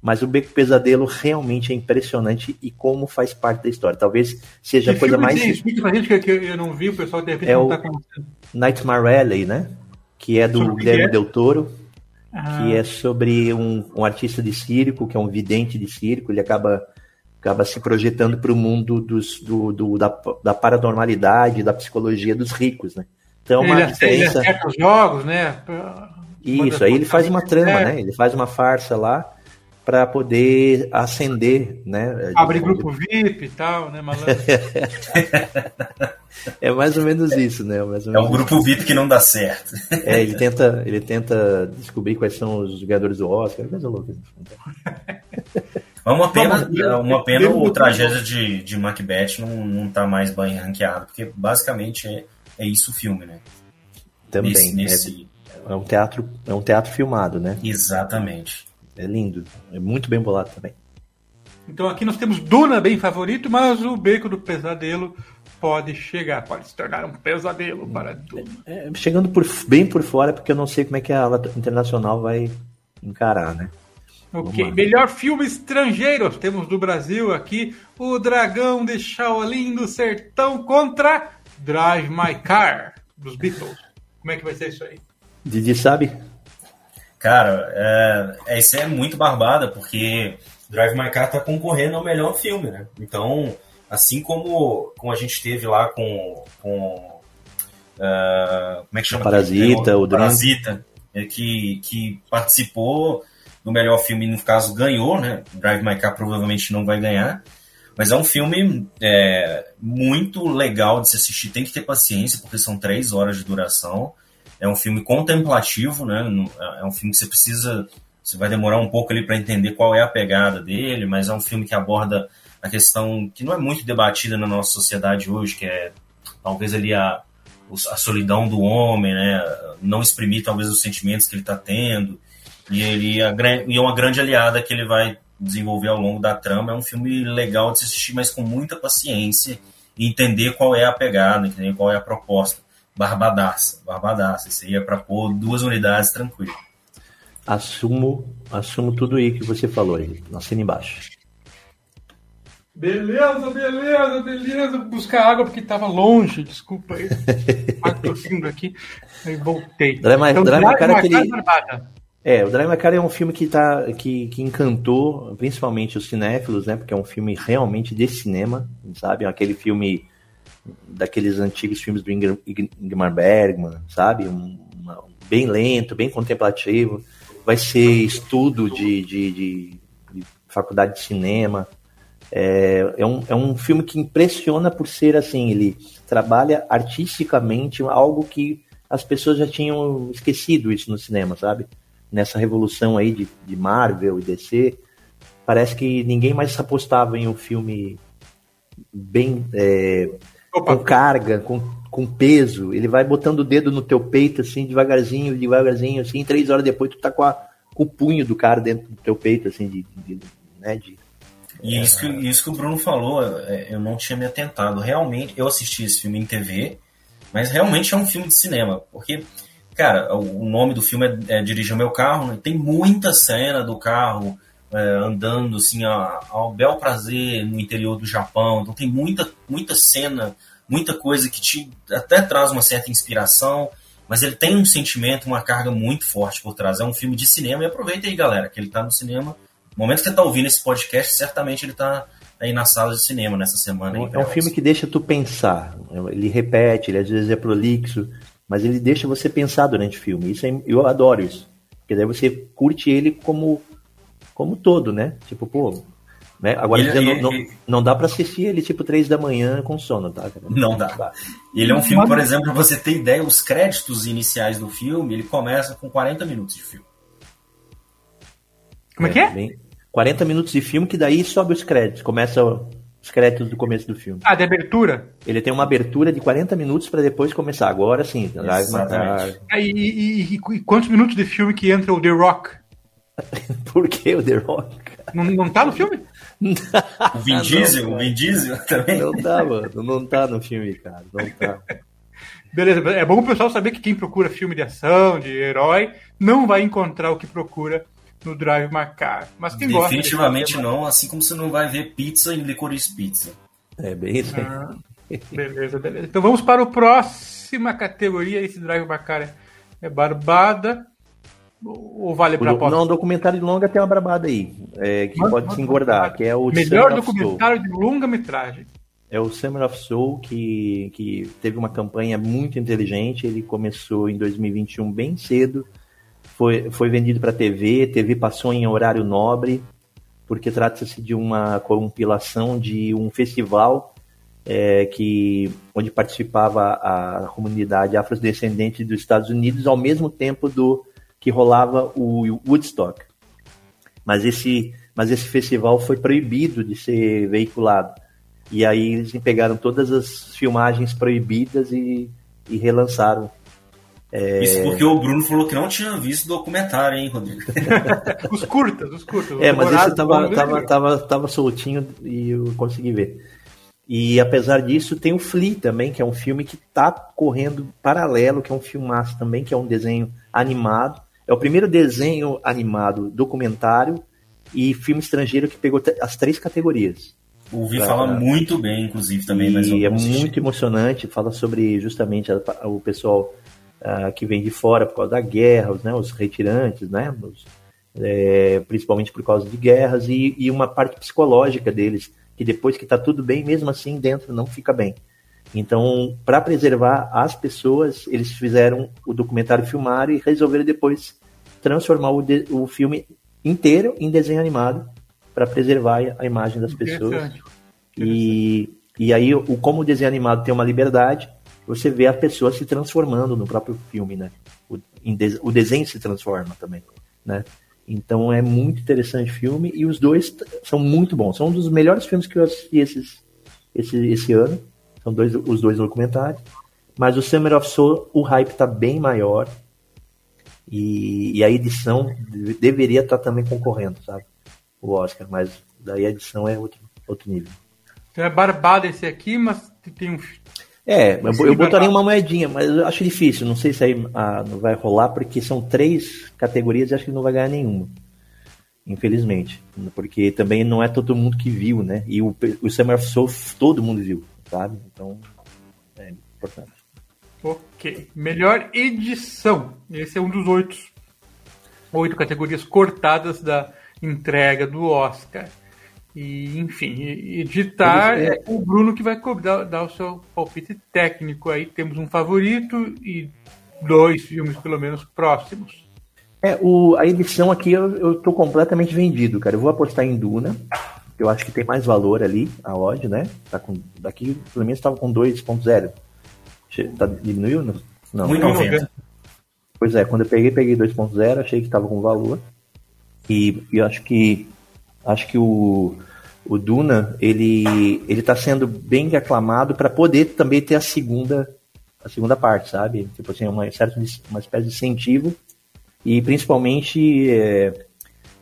mas o Beco Pesadelo realmente é impressionante e como faz parte da história. Talvez seja a coisa mais. Explica pra gente que eu não vi, o pessoal de repente é não tá conhecendo. Nightmare Alley, né? Que é do Guilherme é? Del Toro. Ah. Que é sobre um, um artista de circo, que é um vidente de circo. Ele acaba acaba se projetando para o mundo dos, do, do, da, da paranormalidade, da psicologia dos ricos, né? Então, ele uma diferença... ele acerta os jogos, né? Isso, aí ele faz uma trama, né? Ele faz uma farsa lá para poder ascender, né? Abrir grupo VIP e tal, né, malandro? é mais ou menos isso, né? Mais ou É menos o grupo VIP que não dá certo. É, ele tenta, ele tenta descobrir quais são os jogadores do Oscar, coisa louca. É uma pena, Vamos, é uma pena o tragédia de, de Macbeth não, não tá mais bem ranqueado, porque basicamente é, é isso o filme, né? Também. Nesse, nesse- É, é um teatro, é um teatro filmado, né? Exatamente. É lindo, é muito bem bolado também. Então aqui nós temos Duna bem favorito, mas o Beco do Pesadelo pode chegar, pode se tornar um pesadelo para Duna. É, chegando por, bem por fora, porque eu não sei como é que a ala internacional vai encarar, né? Ok, melhor filme estrangeiro. Temos do Brasil aqui O Dragão de Shaolin do Sertão contra Drive My Car dos Beatles. Como é que vai ser isso aí? Didi sabe? Cara, é, é, isso é muito barbada, porque Drive My Car tá concorrendo ao melhor filme, né? Então, assim como, como a gente teve lá com. com ah, como é que chama? Parasita, aquele? o. Parasita, é, que, que participou do melhor filme, no caso ganhou, né? Drive My Car provavelmente não vai ganhar. Mas é um filme é, muito legal de se assistir. Tem que ter paciência, porque são três horas de duração. É um filme contemplativo, né? Não- É um filme que você precisa. Você vai demorar um pouco ali para entender qual é a pegada dele, mas é um filme que aborda a questão que não é muito debatida na nossa sociedade hoje, que é talvez ali a, a solidão do homem, né? Não exprimir talvez os sentimentos que ele está tendo. E ele gran- e é uma grande aliada que ele vai desenvolver ao longo da trama. É um filme legal de se assistir, mas com muita paciência e entender qual é a pegada, entender qual é a proposta. Barbadaça, barbadaça. Isso aí é para pôr duas unidades tranquilo. Assumo, assumo tudo aí que você falou aí. Assina embaixo. Beleza, beleza, beleza. Buscar água porque estava longe, desculpa aí. Vindo aqui, aí voltei. My- Drive My Car é My aquele- barbada. É, o Drive My Car é um filme que, tá, que, que encantou principalmente os cinéfilos, né? Porque é um filme realmente de cinema, sabe? Aquele filme daqueles antigos filmes do Ingmar Bergman, sabe? Um, uma- bem lento, bem contemplativo. Vai ser estudo de, de, de- de faculdade de cinema. É, é, um, é um filme que impressiona por ser assim, ele trabalha artisticamente algo que as pessoas já tinham esquecido isso no cinema, sabe? Nessa revolução aí de, de Marvel e DC, parece que ninguém mais apostava em um filme bem é, com carga, com, com peso. Ele vai botando o dedo no teu peito, assim, devagarzinho, devagarzinho, assim, três horas depois tu tá com, a- com o punho do cara dentro do teu peito, assim, de, de- né, de- E isso que, isso que o Bruno falou, é, eu não tinha me atentado. Realmente, eu assisti esse filme em TV, mas realmente é um filme de cinema. Porque, cara, o nome do filme é, é Dirija Meu Carro, né? tem muita cena do carro é, andando assim a- ao bel prazer no interior do Japão. Então tem muita, muita cena, muita coisa que te até traz uma certa inspiração. Mas ele tem um sentimento, uma carga muito forte por trás. É um filme de cinema e aproveita aí, galera, que ele tá no cinema no momento que você está ouvindo esse podcast, certamente ele está aí na sala de cinema nessa semana. É um filme que deixa tu pensar. Ele repete, ele às vezes é prolixo, mas ele deixa você pensar durante o filme. Isso é- eu adoro isso. Porque daí você curte ele como como todo, né? Tipo, pô. Né? Agora Ele- ele- não, não dá pra assistir ele tipo três da manhã com sono, tá? cara? Não dá. Ele é um filme, por exemplo, pra você ter ideia, os créditos iniciais do filme, ele começa com 40 minutos de filme. como é que é? bem- 40 minutos de filme que daí sobe os créditos. Começa os créditos do começo do filme. Ah, de abertura. Ele tem uma abertura de 40 minutos pra depois começar. Agora sim, Drive. Exatamente. Ah, e, e- e- e quantos minutos de filme que entra o The Rock? Por que o The Rock? Não, não tá no filme? O Vin Diesel, o Vin Diesel também. Não tá, mano. Não tá no filme, cara. Não tá. Beleza, é bom o pessoal saber que quem procura filme de ação, de herói, não vai encontrar o que procura no Drive My Car. Mas quem gosta. Definitivamente não, assim como você não vai ver pizza em licorice pizza. É bem isso. Ah, beleza, beleza. Então vamos para a próxima categoria. Esse Drive My Car é, barbada. Ou vale para aposta? Não, o documentário de longa tem uma brabada aí. é, que Manda- pode manda- se engordar, que é o Melhor documentário de longa-metragem. É o Summer of Soul, que, que teve uma campanha muito inteligente. Ele começou em 2021 bem cedo. Foi, foi vendido para TV, TV passou em horário nobre. porque trata-se de uma compilação de um festival é, que onde participava a comunidade afrodescendente dos Estados Unidos ao mesmo tempo do que rolava o Woodstock. Mas esse, mas esse festival foi proibido de ser veiculado. E aí eles pegaram todas as filmagens proibidas e, e relançaram é... Isso porque o Bruno falou que não tinha visto documentário, hein, Rodrigo? os curtas, os curtas. É, mas esse tava, tava, tava, tava soltinho e eu consegui ver. E apesar disso, tem o Flea também, que é um filme que tá correndo paralelo, que é um filmaço também, que é um desenho animado. É o primeiro desenho animado documentário e filme estrangeiro que pegou as três categorias. Ouvi pra, falar muito bem, inclusive, também. E mas é muito emocionante, fala sobre justamente a, a, o pessoal uh, que vem de fora por causa da guerra, os, né, os retirantes, né, os, é, principalmente por causa de guerras, e, e uma parte psicológica deles, que depois que está tudo bem, mesmo assim dentro não fica bem. Então, para preservar as pessoas, eles fizeram o documentário filmar e resolveram depois transformar o, de, o filme inteiro em desenho animado para preservar a imagem das pessoas. E, e aí, o, como o desenho animado tem uma liberdade, você vê a pessoa se transformando no próprio filme, né? O, de, o desenho se transforma também, né? Então é muito interessante o filme e os dois são muito bons. São um dos melhores filmes que eu assisti esses, esse, esse ano. São dois, os dois documentários. Mas o Summer of Soul, o hype está bem maior. E, e, a edição deveria estar tá também concorrendo, sabe? O Oscar, mas daí a edição é outro, outro nível. É barbado esse aqui, mas tem um, é, eu, eu botaria uma moedinha, mas eu acho difícil. Não sei se aí ah, vai rolar, porque são três categorias e acho que não vai ganhar nenhuma. Infelizmente. Porque também não é todo mundo que viu, né? E o, o Summer of Soul todo mundo viu, sabe? Então, é importante. Ok. Melhor edição. Esse é um dos oito, oito categorias cortadas da entrega do Oscar. E, enfim, editar é, é o Bruno que vai dar, dar, o seu palpite técnico. Aí temos um favorito e dois filmes, pelo menos, próximos. É, o, a edição aqui eu, eu tô completamente vendido, cara. Eu vou apostar em Duna, eu acho que tem mais valor ali, a odd, né? Tá com, daqui, pelo menos estava com 2.0. Tá, diminuiu? Não. 1,90. Pois é, quando eu peguei, peguei 2.0, achei que estava com valor. E eu acho que Acho que o, o Duna ele ele está sendo bem aclamado para poder também ter a segunda a segunda parte, sabe? Tipo assim, uma certa uma espécie de incentivo e principalmente é,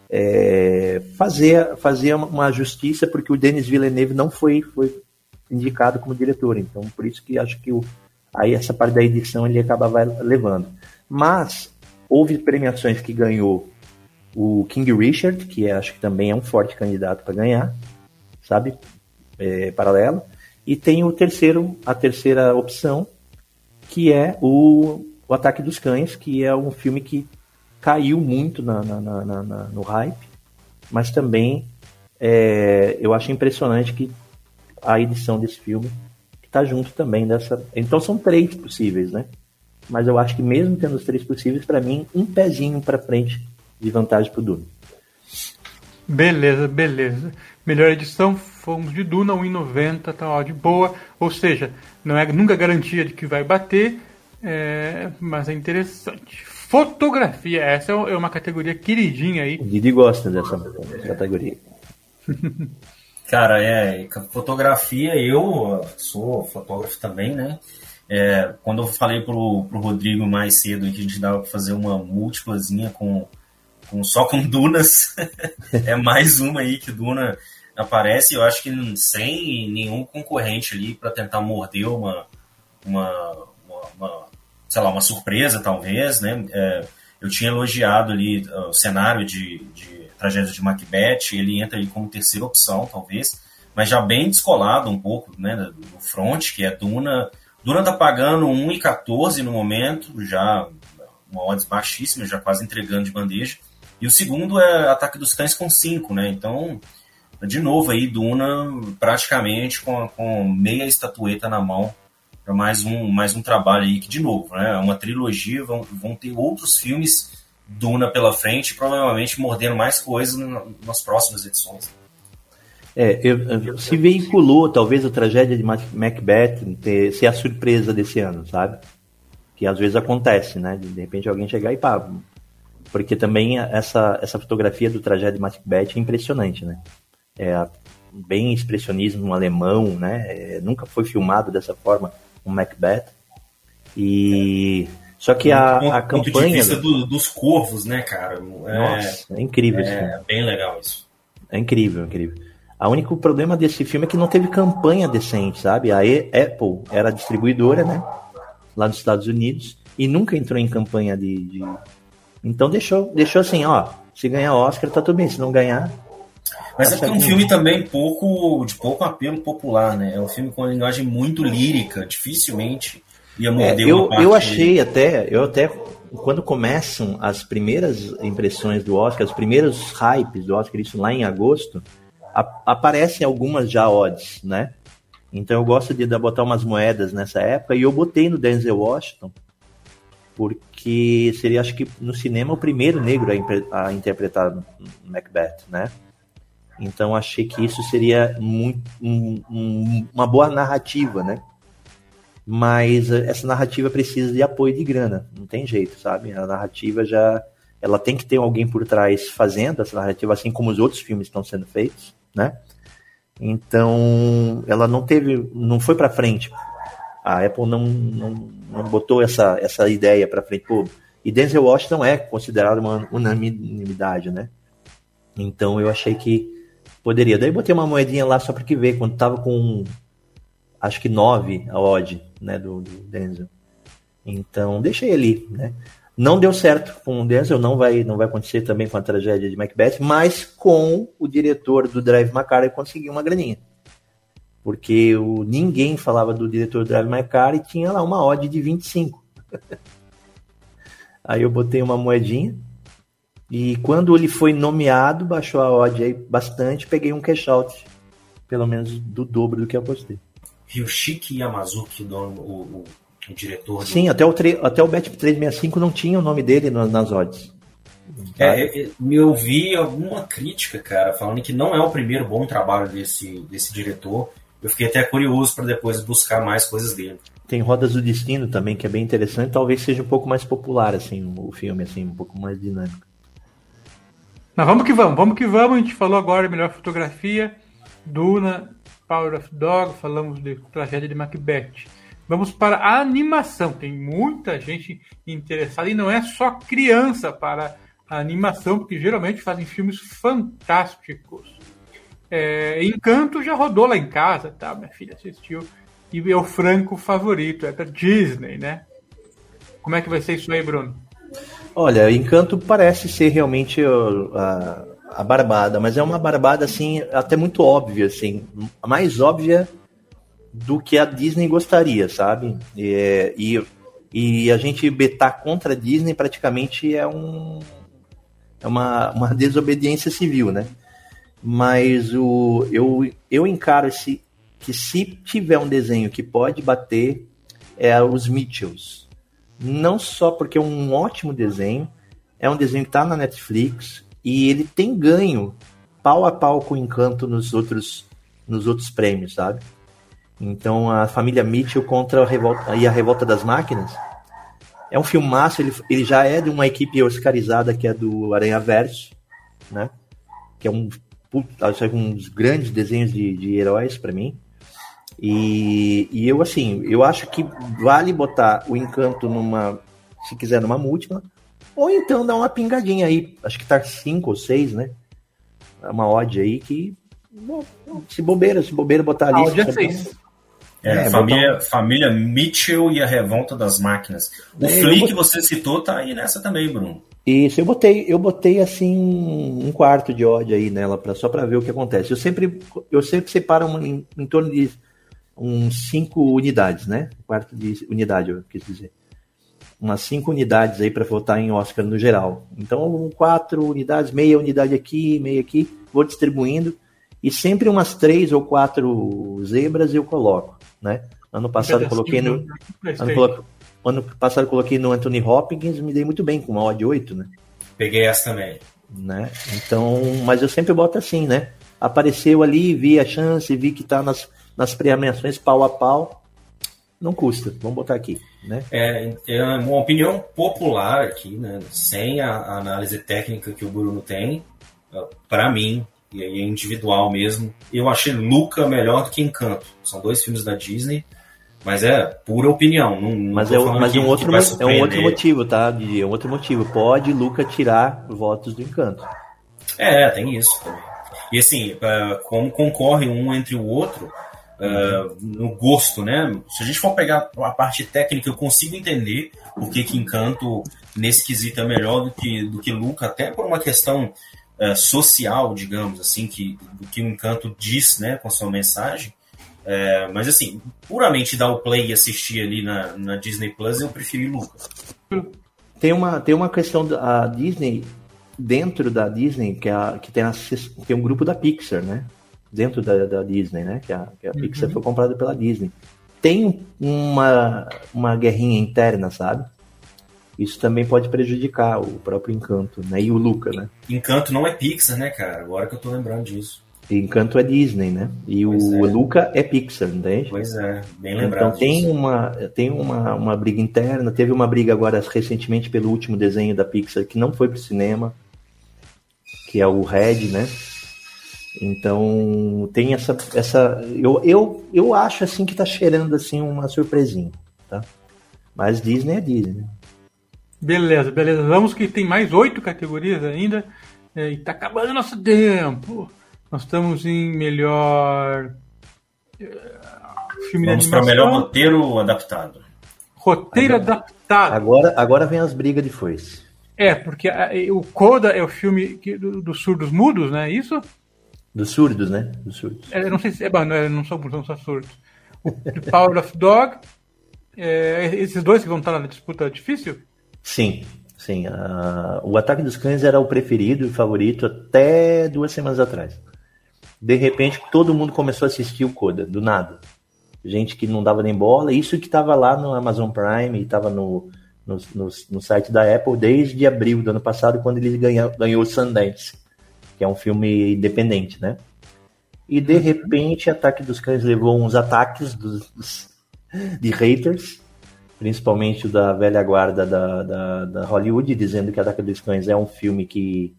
é, fazer fazer uma justiça porque o Denis Villeneuve não foi foi indicado como diretor, então por isso que acho que o, aí essa parte da edição ele acaba levando. Mas houve premiações que ganhou o King Richard, que é, acho que também é um forte candidato para ganhar, sabe? É, paralelo. E tem o terceiro, a terceira opção, que é o, o Ataque dos Cães, que é um filme que caiu muito na, na, na, na no hype, mas também é, eu acho impressionante que a edição desse filme está junto também dessa. Então são três possíveis, né? Mas eu acho que mesmo tendo os três possíveis, para mim, um pezinho para frente de vantagem para o Duna. Beleza, beleza. Melhor edição, fomos de Duna, 1,90, tá ó, de boa. Ou seja, não é nunca garantia de que vai bater, é, mas é interessante. Fotografia, essa é uma categoria queridinha aí. O Didi gosta dessa categoria. Cara, é, fotografia, eu sou fotógrafo também, né? É, quando eu falei pro, pro Rodrigo mais cedo que a gente dava para fazer uma múltiplazinha com com, só com Dunas. é mais uma aí que Duna aparece. Eu acho que sem nenhum concorrente ali para tentar morder uma, uma, uma, uma, sei lá, uma surpresa, talvez, né? É, eu tinha elogiado ali uh, o cenário de, de Tragédia de Macbeth, ele entra aí como terceira opção, talvez, mas já bem descolado um pouco, né, do front, que é Duna. Duna tá pagando 1,14 no momento, já uma odds baixíssima, já quase entregando de bandeja. E o segundo é Ataque dos Cães com 5, né? Então, de novo aí, Duna praticamente com, com meia estatueta na mão para mais um, mais um trabalho aí que, de novo, né? É uma trilogia, vão, vão ter outros filmes Duna pela frente, provavelmente mordendo mais coisas nas próximas edições. É, eu, se veiculou talvez a tragédia de Macbeth ter, ser a surpresa desse ano, sabe? Que às vezes acontece, né? De repente alguém chegar e pá. Porque também essa, essa fotografia do tragédia de Macbeth é impressionante, né? É bem expressionismo alemão, né? É, nunca foi filmado dessa forma um Macbeth. E só que a, a campanha. Ponto de vista do, dos corvos, né, cara? É, Nossa, é incrível. É isso. bem legal isso. É incrível, incrível. O único problema desse filme é que não teve campanha decente, sabe? A Apple era distribuidora, né? Lá nos Estados Unidos. E nunca entrou em campanha de. de... Então deixou, deixou assim, ó. Se ganhar Oscar, tá tudo bem. Se não ganhar. Mas é porque é um filme também pouco, de pouco apelo popular, né? É um filme com uma linguagem muito lírica, dificilmente ia morder é, eu, eu achei até, eu até quando começam as primeiras impressões do Oscar, os primeiros hypes do Oscar, isso lá em agosto, a, aparecem algumas já odds, né? Então eu gosto de, de botar umas moedas nessa época e eu botei no Denzel Washington porque seria, acho que no cinema, o primeiro negro a, a interpretar Macbeth, né? Então achei que isso seria muito, um, um, uma boa narrativa, né? Mas essa narrativa precisa de apoio de grana, não tem jeito, sabe? A narrativa já ela tem que ter alguém por trás fazendo essa narrativa, assim como os outros filmes estão sendo feitos, né? Então, ela não teve, não foi para frente. A Apple não, não, não, botou essa, essa ideia para frente. Pô, e Denzel Washington é considerado uma unanimidade, né? Então eu achei que poderia. Daí botei uma moedinha lá só para que ver, quando tava com acho que 9 a odd, né, do, do Denzel. Então deixei ali, né? Não deu certo com o Denzel, não vai, não vai acontecer também com a tragédia de Macbeth, mas com o diretor do Drive Macara conseguiu uma graninha. Porque o, ninguém falava do diretor do Drive Macara e tinha lá uma odd de 25. aí eu botei uma moedinha e quando ele foi nomeado, baixou a odd aí bastante, peguei um cash out, pelo menos do dobro do que eu apostei. Ryoshiki Yamazuki, o, o, o diretor. Sim, do... até o, até o Bet 365 não tinha o nome dele nas odds. É, é, é, eu vi alguma crítica, cara, falando que não é o primeiro bom trabalho desse, desse diretor. Eu fiquei até curioso para depois buscar mais coisas dele. Tem Rodas do Destino também, que é bem interessante. Talvez seja um pouco mais popular, assim, o filme, assim, um pouco mais dinâmico. Mas vamos que vamos, vamos que vamos. A gente falou agora melhor fotografia, Duna, Power of Dog, falamos de tragédia de Macbeth. Vamos para a animação. Tem muita gente interessada e não é só criança para a animação, porque geralmente fazem filmes fantásticos. É, Encanto já rodou lá em casa, tá? Minha filha assistiu. E é o franco favorito, é da Disney, né? Como é que vai ser isso aí, Bruno? Olha, Encanto parece ser realmente a, a barbada, mas é uma barbada assim, até muito óbvia, assim, mais óbvia do que a Disney gostaria, sabe? E, e, e a gente betar contra a Disney praticamente é um é uma, uma desobediência civil, né? Mas o, eu, eu encaro esse, que se tiver um desenho que pode bater é os Mitchells. Não só porque é um ótimo desenho, é um desenho que está na Netflix, e ele tem ganho pau a pau com o Encanto nos outros, nos outros prêmios, sabe? Então a família Mitchell contra a revolta, e a Revolta das Máquinas é um filmaço, ele, ele já é de uma equipe oscarizada que é do Aranha Verso, né? Que é um, um dos grandes desenhos de, de heróis para mim. E, e eu, assim, eu acho que vale botar o Encanto numa, se quiser, numa múltipla, ou então dá uma pingadinha aí. Acho que tá 5 ou 6, né? É uma odd aí que. Se bobeira, se bobeira botar ali. A odd é 6. É, é, família, botar... família Mitchell e a Revolta das Máquinas. O é, Flea que você citou tá aí nessa também, Bruno. Isso, eu botei, eu botei assim um quarto de odd aí nela pra, só para ver o que acontece. Eu sempre, eu sempre separo em, em torno de uns 5 unidades, né? Quarto de unidade, eu quis dizer umas cinco unidades aí para votar em Oscar no geral. Então, quatro unidades, meia unidade aqui, meia aqui, vou distribuindo. E sempre umas três ou quatro zebras eu coloco, né? Ano passado coloquei no. Ano, ano passado coloquei no Anthony Hopkins, me dei muito bem com uma odd 8, né? peguei essa também. Né? Então, mas eu sempre boto assim, né? Apareceu ali, vi a chance, vi que tá nas, nas premiações pau a pau. Não custa, vamos botar aqui. Né? É, é uma opinião popular aqui, né? sem a, a análise técnica que o Bruno tem, para mim, e aí é individual mesmo, eu achei Luca melhor do que Encanto. São dois filmes da Disney, mas é pura opinião. Não, não mas é, mas um outro, é um outro motivo, tá, Didi? É um outro motivo. Pode Luca tirar votos do Encanto. É, tem isso também. E assim, como concorre um entre o outro, uh, no gosto, né? Se a gente for pegar a parte técnica, eu consigo entender por que, que Encanto, nesse quesito, é melhor do que, do que Luca, até por uma questão social, digamos assim, que, do que o Encanto diz, né, com a sua mensagem. É, mas assim, puramente dar o play e assistir ali na, na Disney Plus, eu preferi Luca. Tem uma, tem uma questão da Disney, dentro da Disney, que, é a, que tem, a, tem um grupo da Pixar, né? dentro da, da Disney, né? Que a, que a uhum. Pixar foi comprada pela Disney. Tem uma, uma guerrinha interna, sabe? Isso também pode prejudicar o próprio Encanto, né? E o Luca, né? Encanto não é Pixar, né, cara? Agora que eu tô lembrando disso. Encanto é Disney, né? E pois o é. Luca é Pixar, entende? Pois é, bem lembrado. Então tem, uma, tem uma, uma briga interna. Teve uma briga agora recentemente pelo último desenho da Pixar que não foi pro cinema, que é o Red, né? Então tem essa essa eu, eu, eu acho assim que tá cheirando assim uma surpresinha, tá? Mas Disney é Disney. Beleza, beleza. Vamos que tem mais oito categorias ainda é, e tá acabando nosso tempo. Nós estamos em melhor é, filme Vamos para melhor roteiro adaptado. Roteiro agora, adaptado. Agora, agora vem as brigas de foice. É, porque a, o Coda é o filme que, do, dos surdos mudos, né? Isso? Dos surdos, né? Dos surdos. É, não sei se. É, não, é, não são, não são surdos. O The Power of Dog. É, esses dois que vão estar na disputa difícil? Sim, sim. Uh, o Ataque dos Cães era o preferido e favorito até duas semanas atrás. De repente, todo mundo começou a assistir o Coda, do nada. Gente que não dava nem bola. Isso que estava lá no Amazon Prime e estava no, no, no, no, site da Apple desde abril do ano passado, quando ele ganhou, ganhou o Sundance que é um filme independente, né? E de uhum. repente, Ataque dos Cães levou uns ataques dos, dos, de haters, principalmente o da velha guarda da, da, da, Hollywood, dizendo que Ataque dos Cães é um filme que,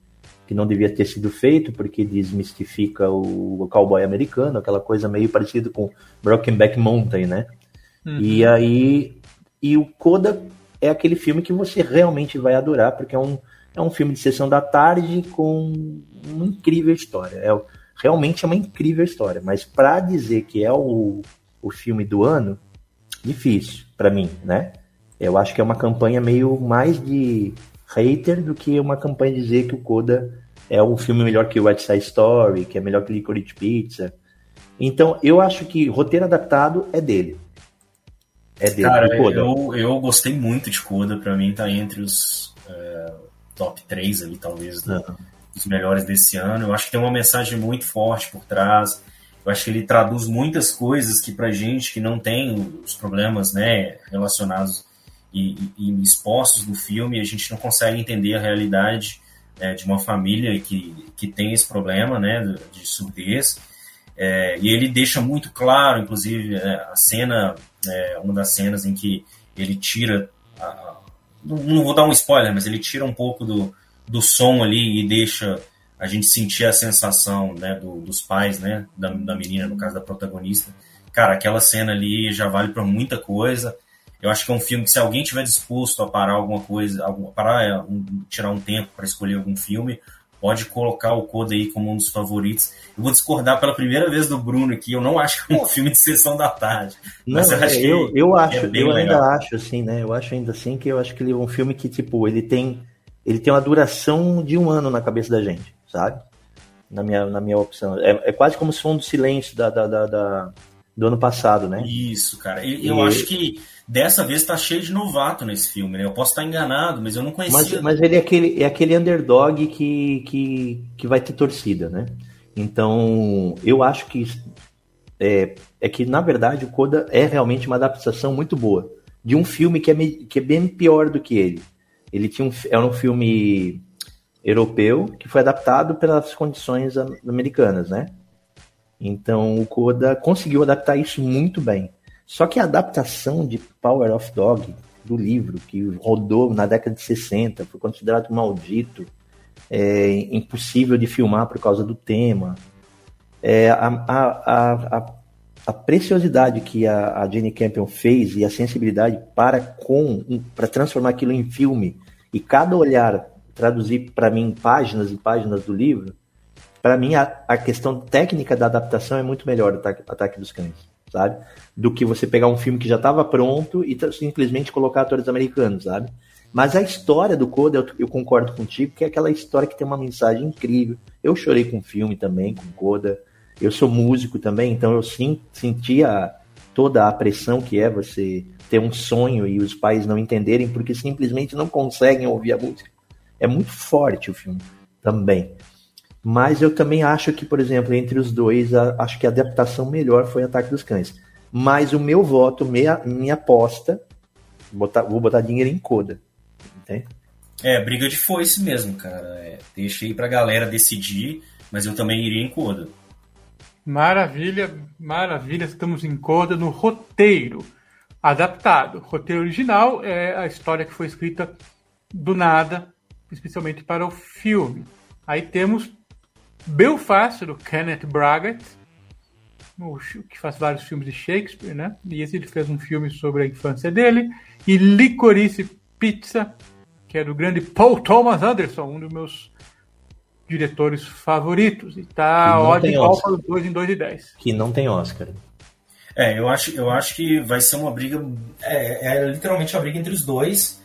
que não devia ter sido feito porque desmistifica o, o cowboy americano, aquela coisa meio parecida com Brokenback Mountain, né? Uhum. E aí, e o Coda é aquele filme que você realmente vai adorar, porque é um, é um filme de sessão da tarde com uma incrível história. É, realmente é uma incrível história, mas para dizer que é o, o filme do ano, difícil para mim, né? Eu acho que é uma campanha meio mais de hater do que uma campanha dizer que o Coda é um filme melhor que o West Side Story, que é melhor que Licorice Pizza. Então, eu acho que roteiro adaptado é dele. É dele, Cara, eu, eu gostei muito de Coda, para mim tá entre os é, top 3 ali, talvez, do, dos melhores desse ano. Eu acho que tem uma mensagem muito forte por trás. Eu acho que ele traduz muitas coisas que para gente que não tem os problemas né, relacionados e, e, expostos no filme, a gente não consegue entender a realidade é, de uma família que, que tem esse problema né, de surdez. É, e ele deixa muito claro, inclusive, é, a cena, é, uma das cenas em que ele tira. A, a, não vou dar um spoiler, mas ele tira um pouco do, do som ali e deixa a gente sentir a sensação né, do, dos pais, né, da, da menina, no caso da protagonista. Cara, aquela cena ali já vale para muita coisa. Eu acho que é um filme que se alguém tiver disposto a parar alguma coisa, algum, parar, é, um, tirar um tempo para escolher algum filme, pode colocar o Coda aí como um dos favoritos. Eu vou discordar pela primeira vez do Bruno aqui, eu não acho que é um filme de sessão da tarde. Mas não, eu acho, eu, eu, acho é eu ainda acho assim, né? Eu acho ainda assim que eu acho que ele é um filme que, tipo, ele tem ele tem uma duração de um ano na cabeça da gente, sabe? Na minha, na minha opção. É, é quase como se fosse um silêncio da, da, da, da, do ano passado, né? Isso, cara. Eu, eu acho que dessa vez tá cheio de novato nesse filme, né? Eu posso estar enganado, mas eu não conhecia. Mas, mas ele é aquele, é aquele underdog que, que, que vai ter torcida, né? Então, eu acho que é, é que, na verdade, o Coda é realmente uma adaptação muito boa de um filme que é, que é bem pior do que ele. Ele tinha um, era um filme europeu que foi adaptado pelas condições americanas, né? Então o Koda conseguiu adaptar isso muito bem. Só que a adaptação de Power of Dog do livro, que rodou na década de 60, foi considerado maldito, é, impossível de filmar por causa do tema. É, a, a, a, a, preciosidade que a, a Jane Campion fez e a sensibilidade para com para transformar aquilo em filme e cada olhar traduzir para mim páginas e páginas do livro, para mim a, a, questão técnica da adaptação é muito melhor do Ataque, Ataque dos Cães, sabe? Do que você pegar um filme que já estava pronto e simplesmente colocar atores americanos, sabe? Mas a história do Coda, eu, eu, concordo contigo, que é aquela história que tem uma mensagem incrível. Eu chorei com o filme também, com Coda. Eu sou músico também, então eu sim, sentia toda a pressão que é você ter um sonho e os pais não entenderem porque simplesmente não conseguem ouvir a música. É muito forte o filme também. Mas eu também acho que, por exemplo, entre os dois, a, acho que a adaptação melhor foi Ataque dos Cães. Mas o meu voto, minha, minha aposta, botar, vou botar dinheiro em Coda. Entende? É, briga de foice mesmo, cara. É, deixa aí pra galera decidir, mas eu também iria em Coda. Maravilha, maravilha. Estamos em Coda no roteiro adaptado. O roteiro original é a história que foi escrita do nada especialmente para o filme. Aí temos Belfast, do Kenneth Braggett, que faz vários filmes de Shakespeare, né? E esse ele fez um filme sobre a infância dele. E Licorice Pizza, que é do grande Paul Thomas Anderson, um dos meus diretores favoritos. E tá ótimo para os dois em 2 e 10. Que não tem Oscar. É, eu acho, eu acho que vai ser uma briga. É, é literalmente a briga entre os dois.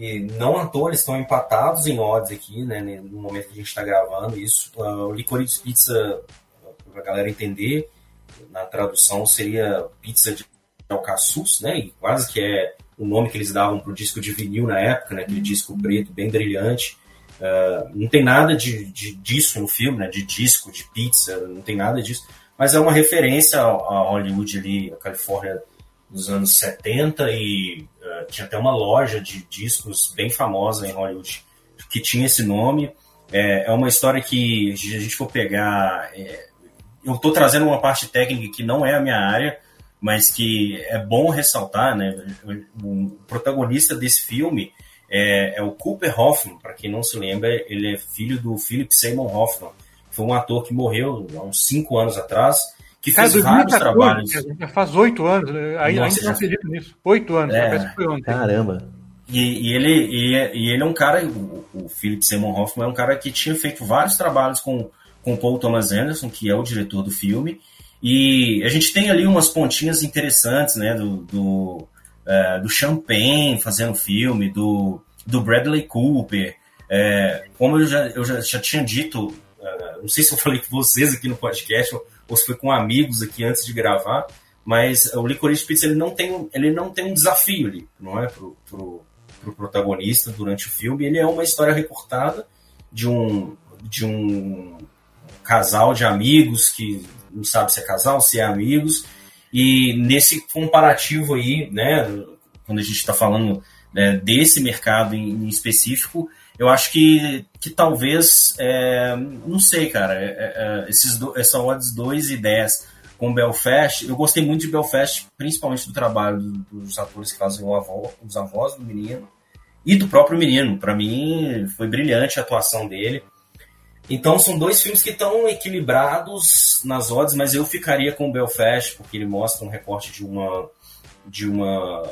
E não à toa eles estão empatados em odds aqui, né, no momento que a gente está gravando isso. Uh, o Licorice Pizza, para a galera entender, na tradução seria pizza de alcaçuz, né, e quase que é o nome que eles davam para o disco de vinil na época, né, aquele disco preto bem brilhante. Uh, não tem nada de, de, disso no filme, né, de disco, de pizza, não tem nada disso, mas é uma referência a Hollywood ali, a Califórnia dos anos 70 e uh, tinha até uma loja de discos bem famosa em Hollywood que tinha esse nome. É, é uma história que, se a gente for pegar, é, eu estou trazendo uma parte técnica que não é a minha área, mas que é bom ressaltar, né? O protagonista desse filme é, é o Cooper Hoffman, para quem não se lembra, ele é filho do Philip Seymour Hoffman, foi um ator que morreu há uns cinco anos atrás que fez é, vários trabalhos. Já faz oito anos, né? aí Nossa, ainda não acredito nisso. Oito anos, é, foi ontem. Caramba. E, e ele, e, e, ele é um cara, o, o Philip Seymour Hoffman é um cara que tinha feito vários trabalhos com, com Paul Thomas Anderson, que é o diretor do filme, e a gente tem ali umas pontinhas interessantes, né, do, do, uh, do Champagne fazendo filme, do, do Bradley Cooper, é, como eu já, eu já, já tinha dito, uh, não sei se eu falei com vocês aqui no podcast, ou se foi com amigos aqui antes de gravar, mas o Licorice Pizza ele não tem, ele não tem um desafio ali, não é, pro, pro, pro protagonista durante o filme. Ele é uma história recortada de um, de um casal de amigos que não sabe se é casal, se é amigos, e nesse comparativo aí, né, quando a gente está falando né, desse mercado em, em específico, eu acho que, que talvez, é, não sei, cara, é, é, é esses do, essa odds 2 e 10 com Belfast, eu gostei muito de Belfast, principalmente do trabalho dos atores que fazem avó, os avós do menino e do próprio menino. Para mim, foi brilhante a atuação dele. Então, são dois filmes que estão equilibrados nas odds, mas eu ficaria com Belfast, porque ele mostra um recorte de uma, de uma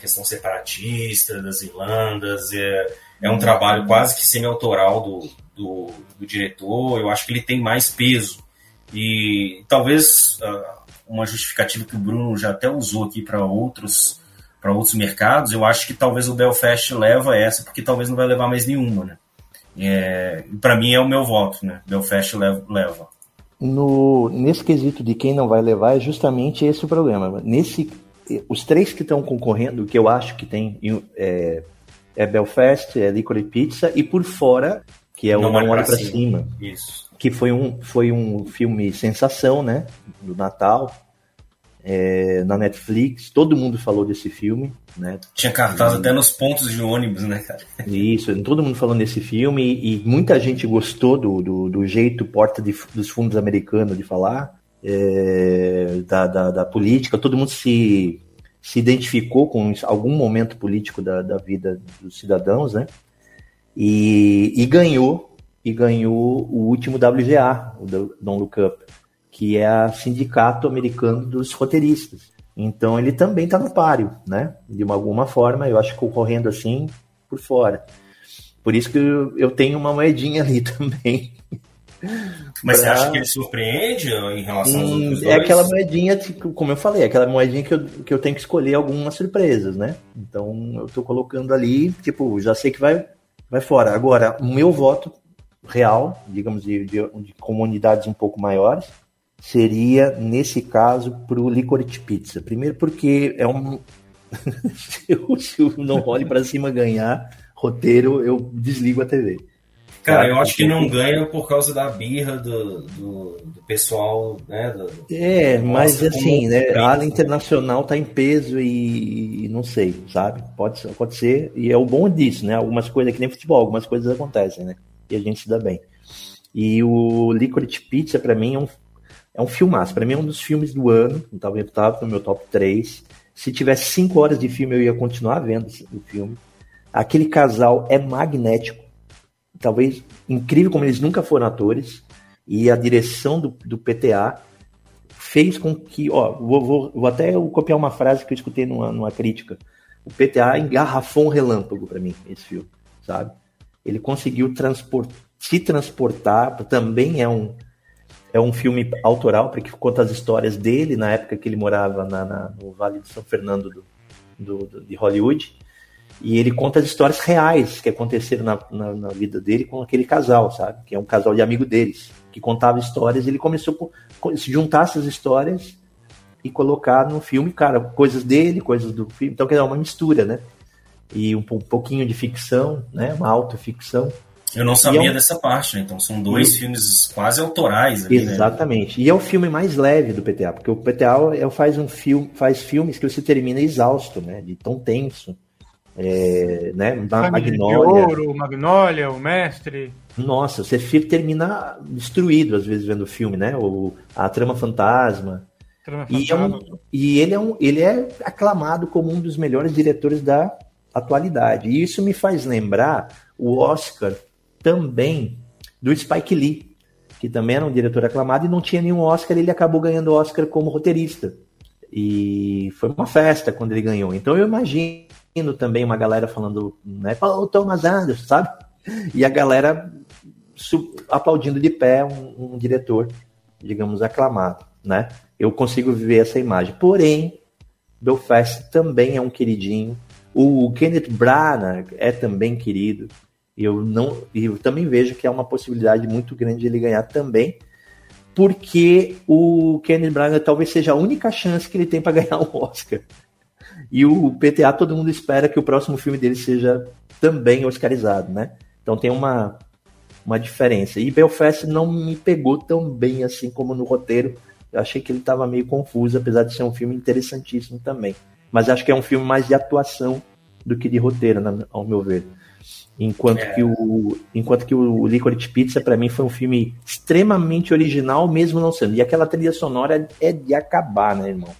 questão separatista das Irlandas. É, é um trabalho quase que semi-autoral do, do, do, diretor. Eu acho que ele tem mais peso. E talvez uh, uma justificativa que o Bruno já até usou aqui para outros para outros mercados, eu acho que talvez o Belfast leva essa, porque talvez não vai levar mais nenhuma, né? É, para mim é o meu voto, né? Belfast leva. No, nesse quesito de quem não vai levar é justamente esse o problema. Nesse, os três que estão concorrendo, que eu acho que tem é, é Belfast, é Licorice Pizza, e por fora, que é o Não, Pra, cima. cima. Isso. Que foi um, foi um filme sensação, né? Do Natal. é, na Netflix, todo mundo falou desse filme, né? Tinha cartaz e, até nos pontos de ônibus, né, cara? Isso, todo mundo falando desse filme e, e muita gente gostou do, do, do jeito porta de, dos fundos americanos de falar, é, da, da, da, política, todo mundo se, se identificou com algum momento político da, da vida dos cidadãos, né? E, e ganhou, e ganhou o último WGA, o Don't Look Up que é o Sindicato Americano dos Roteiristas. Então ele também está no páreo, né? De uma, alguma forma, eu acho que correndo assim por fora. Por isso que eu, eu tenho uma moedinha ali também. Mas pra... você acha que ele surpreende em relação aos É aquela moedinha, como eu falei, aquela moedinha que eu, que eu tenho que escolher algumas surpresas, né? Então eu estou colocando ali, tipo, já sei que vai, vai fora. Agora, o meu voto real, digamos, de, de, de comunidades um pouco maiores, seria, nesse caso, para o Licorice Pizza. Primeiro porque é um... se o Não Role para Cima ganhar roteiro, eu desligo a TV. Cara, eu acho que não ganha por causa da birra do, do, do pessoal, né? Do, é, mas assim, né? A área internacional tá em peso e, e, não sei, sabe? Pode acontecer, e é o bom disso, né? Algumas coisas que nem futebol, algumas coisas acontecem, né? E a gente se dá bem. E o Licorice Pizza, para mim, é um, é um filmaço. Para mim é um dos filmes do ano. Estava tava no meu top 3. Se tivesse 5 horas de filme, eu ia continuar vendo o filme. Aquele casal é magnético. Talvez incrível como eles nunca foram atores. E a direção do, do PTA fez com que. Ó, vou, vou, vou até copiar uma frase que eu escutei numa, numa crítica. O PTA engarrafou um relâmpago para mim, esse filme, sabe? Ele conseguiu transport, se transportar, também é um, é um filme autoral, porque conta as histórias dele na época que ele morava na, na, no Vale de São Fernando do, do, do, de Hollywood. E ele conta as histórias reais que aconteceram na, na, na, vida dele com aquele casal, sabe? Que é um casal de amigo deles, que contava histórias. E ele começou a juntar essas histórias e colocar no filme, cara, coisas dele, coisas do filme. Então, quer dizer, é uma mistura, né? E um, um pouquinho de ficção, né? Uma autoficção. Eu não sabia é um... dessa parte, né? Então são dois e... filmes quase autorais. Né? Exatamente. Né? E é o filme mais leve do PTA, porque o PTA é, faz um filme, faz filmes que você termina exausto, né? De tão tenso. É, né? Magnolia. Ouro, Magnolia, o Mestre. Nossa, você termina destruído às vezes vendo o filme, né? O, a trama fantasma. Trama e, é um, e ele, é um, ele é aclamado como um dos melhores diretores da atualidade. E isso me faz lembrar o Oscar também do Spike Lee, que também era um diretor aclamado e não tinha nenhum Oscar, ele acabou ganhando o Oscar como roteirista. E foi uma festa quando ele ganhou. Então eu imagino também uma galera falando, né, o Thomas Anderson, sabe? E a galera aplaudindo de pé um, um diretor, digamos, aclamado, né? Eu consigo ver essa imagem. Porém, Belfast também é um queridinho. O Kenneth Branagh é também querido. Eu não, eu também vejo que é uma possibilidade muito grande de ele ganhar também, porque o Kenneth Branagh talvez seja a única chance que ele tem para ganhar um Oscar. E o PTA todo mundo espera que o próximo filme dele seja também oscarizado, né? Então tem uma uma diferença. E Belfast não me pegou tão bem assim como no roteiro. Eu achei que ele estava meio confuso, apesar de ser um filme interessantíssimo também. Mas acho que é um filme mais de atuação do que de roteiro, ao meu ver. Enquanto, é. que o, enquanto que o Licorice Pizza, para mim, foi um filme extremamente original, mesmo não sendo. E aquela trilha sonora é de acabar, né, irmão?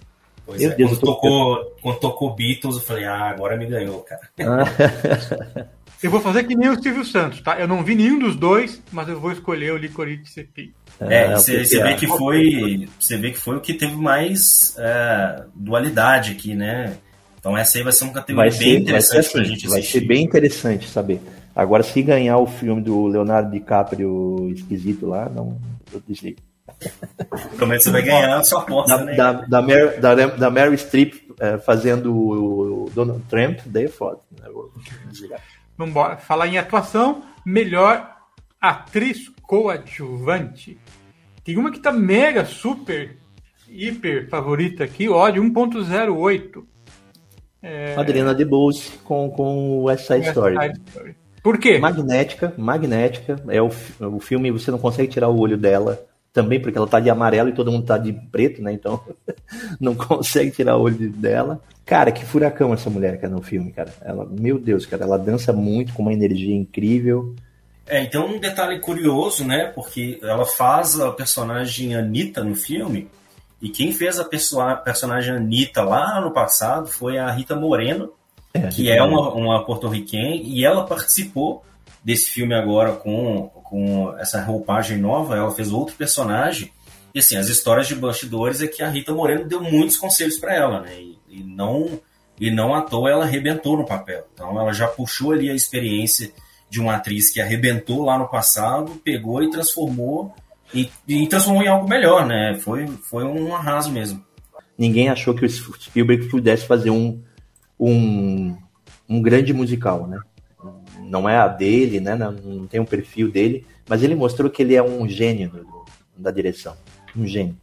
Pois Meu é. Deus, quando, tocou, quando tocou Beatles, eu falei, ah, agora me ganhou, cara. eu vou fazer que nem o Silvio Santos, tá? Eu não vi nenhum dos dois, mas eu vou escolher o Licorice Pizza. É, é você, você vê que foi, você vê que foi o que teve mais é, dualidade aqui, né? Então essa aí vai ser uma categoria vai bem ser, interessante assim, pra gente assistir. Vai ser bem interessante saber. Agora, se ganhar o filme do Leonardo DiCaprio esquisito lá, não, eu desligo. Como você vai ganhar a sua aposta, da, né? Da, da, Mary, da, da Mary Streep é, fazendo o, Donald Trump, daí é foda. Né? Vamos embora. Falar em atuação, melhor atriz coadjuvante. Tem uma que tá mega, super, hiper favorita aqui, ódio 1.08. É... Adriana DeBose com, com West Side Story. Side Story. Por quê? Magnética, magnética. É o, o filme, você não consegue tirar o olho dela. Também porque ela tá de amarelo e todo mundo tá de preto, né? Então não consegue tirar o olho dela. Cara, que furacão essa mulher, cara, no filme, cara. Ela, meu Deus, cara, ela dança muito com uma energia incrível. É, então um detalhe curioso, né? Porque ela faz a personagem Anitta no filme, e quem fez a personagem Anitta lá no passado foi a Rita Moreno, é, que é uma, uma porto-riquenha, e ela participou desse filme agora com, com essa roupagem nova, ela fez outro personagem. E assim, as histórias de bastidores é que a Rita Moreno deu muitos conselhos para ela, né? E, e, não e não à toa ela arrebentou no papel. Então ela já puxou ali a experiência de uma atriz que arrebentou lá no passado, pegou e transformou e, e transformou em algo melhor, né? Foi, foi um arraso mesmo. Ninguém achou que o Spielberg pudesse fazer um, um, um grande musical, né? Não é a dele, né? Não, tem um perfil dele, mas ele mostrou que ele é um gênio do, da direção, um gênio.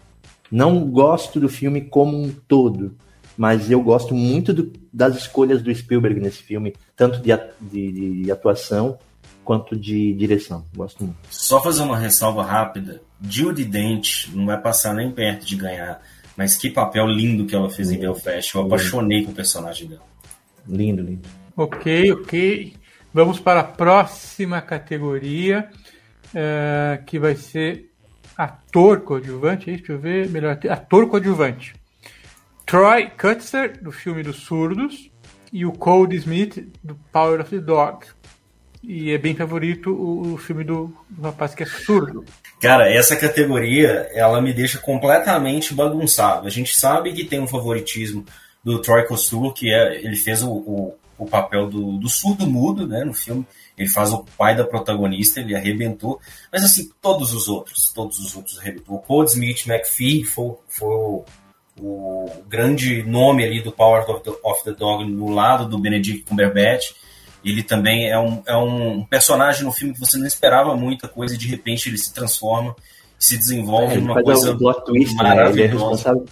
Não gosto do filme como um todo, mas eu gosto muito do, das escolhas do Spielberg nesse filme, tanto de, de, de atuação quanto de direção. Gosto muito. Só fazer uma ressalva rápida: Judy Dent não vai passar nem perto de ganhar, mas que papel lindo que ela fez em Belfast. Eu apaixonei com o personagem dela. Lindo, lindo. Ok, ok. Vamos para a próxima categoria, uh, que vai ser ator coadjuvante. Deixa eu ver melhor. Ator coadjuvante. Troy Kutzer, do filme dos surdos, e o Cole Smith, do Power of the Dog. E é bem favorito o, o filme do, do, rapaz que é surdo. Cara, essa categoria, ela me deixa completamente bagunçado. A gente sabe que tem um favoritismo do Troy Kotsur, que é, ele fez o, o o papel do, do surdo mudo, né, no filme. Ele faz o pai da protagonista, ele arrebentou. Mas assim, todos os outros, todos os outros arrebentou. O Cole Smith McPhee foi, foi o, o, grande nome ali do Power of the, of the Dog no lado do Benedict Cumberbatch. Ele também é um, é um personagem no filme que você não esperava muita coisa e de repente ele se transforma, se desenvolve é, numa coisa twist, maravilhosa. Né?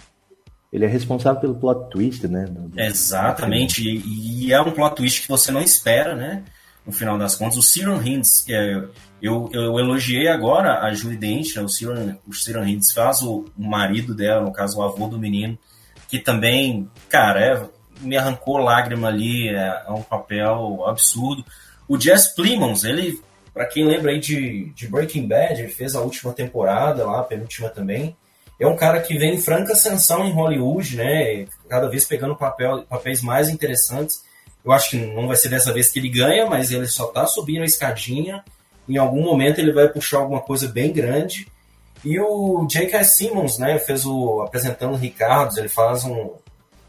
Ele é responsável pelo plot twist, né? Exatamente, e, e, é um plot twist que você não espera, né? No final das contas, o Cyril Hinds, que é, eu, eu elogiei agora a Julie Dent, né? o Cyril Hinds faz o, o, marido dela, no caso o avô do menino, que também, cara, é, me arrancou lágrima ali, é, é, um papel absurdo. O Jess Plimons, ele, para quem lembra aí de, de Breaking Bad, ele fez a última temporada lá, a penúltima também, é um cara que vem em franca ascensão em Hollywood, né? Cada vez pegando papel, papéis mais interessantes. Eu acho que não vai ser dessa vez que ele ganha, mas ele só tá subindo a escadinha. Em algum momento ele vai puxar alguma coisa bem grande. E o J.K. Simmons, né? Fez o apresentando o Ricardo. Ele faz um,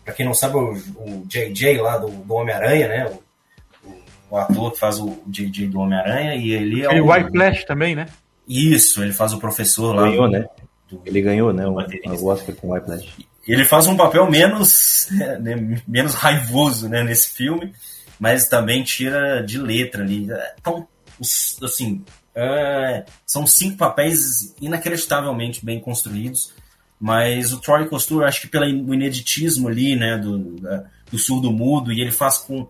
para quem não sabe, o, o JJ lá do, do Homem-Aranha, né? O, o, o, ator que faz o JJ do Homem-Aranha e ele é o White Flash também, né? Isso, ele faz o professor lá. Ganhou, né? Ele ganhou, né? O, o Oscar com Whiplash. Ele faz um papel menos, né, menos raivoso né, nesse filme, mas também tira de letra ali. Então, assim, é, são cinco papéis inacreditavelmente bem construídos, mas o Troy Costura, acho que pelo ineditismo ali, né, do, do surdo-mudo, e ele faz com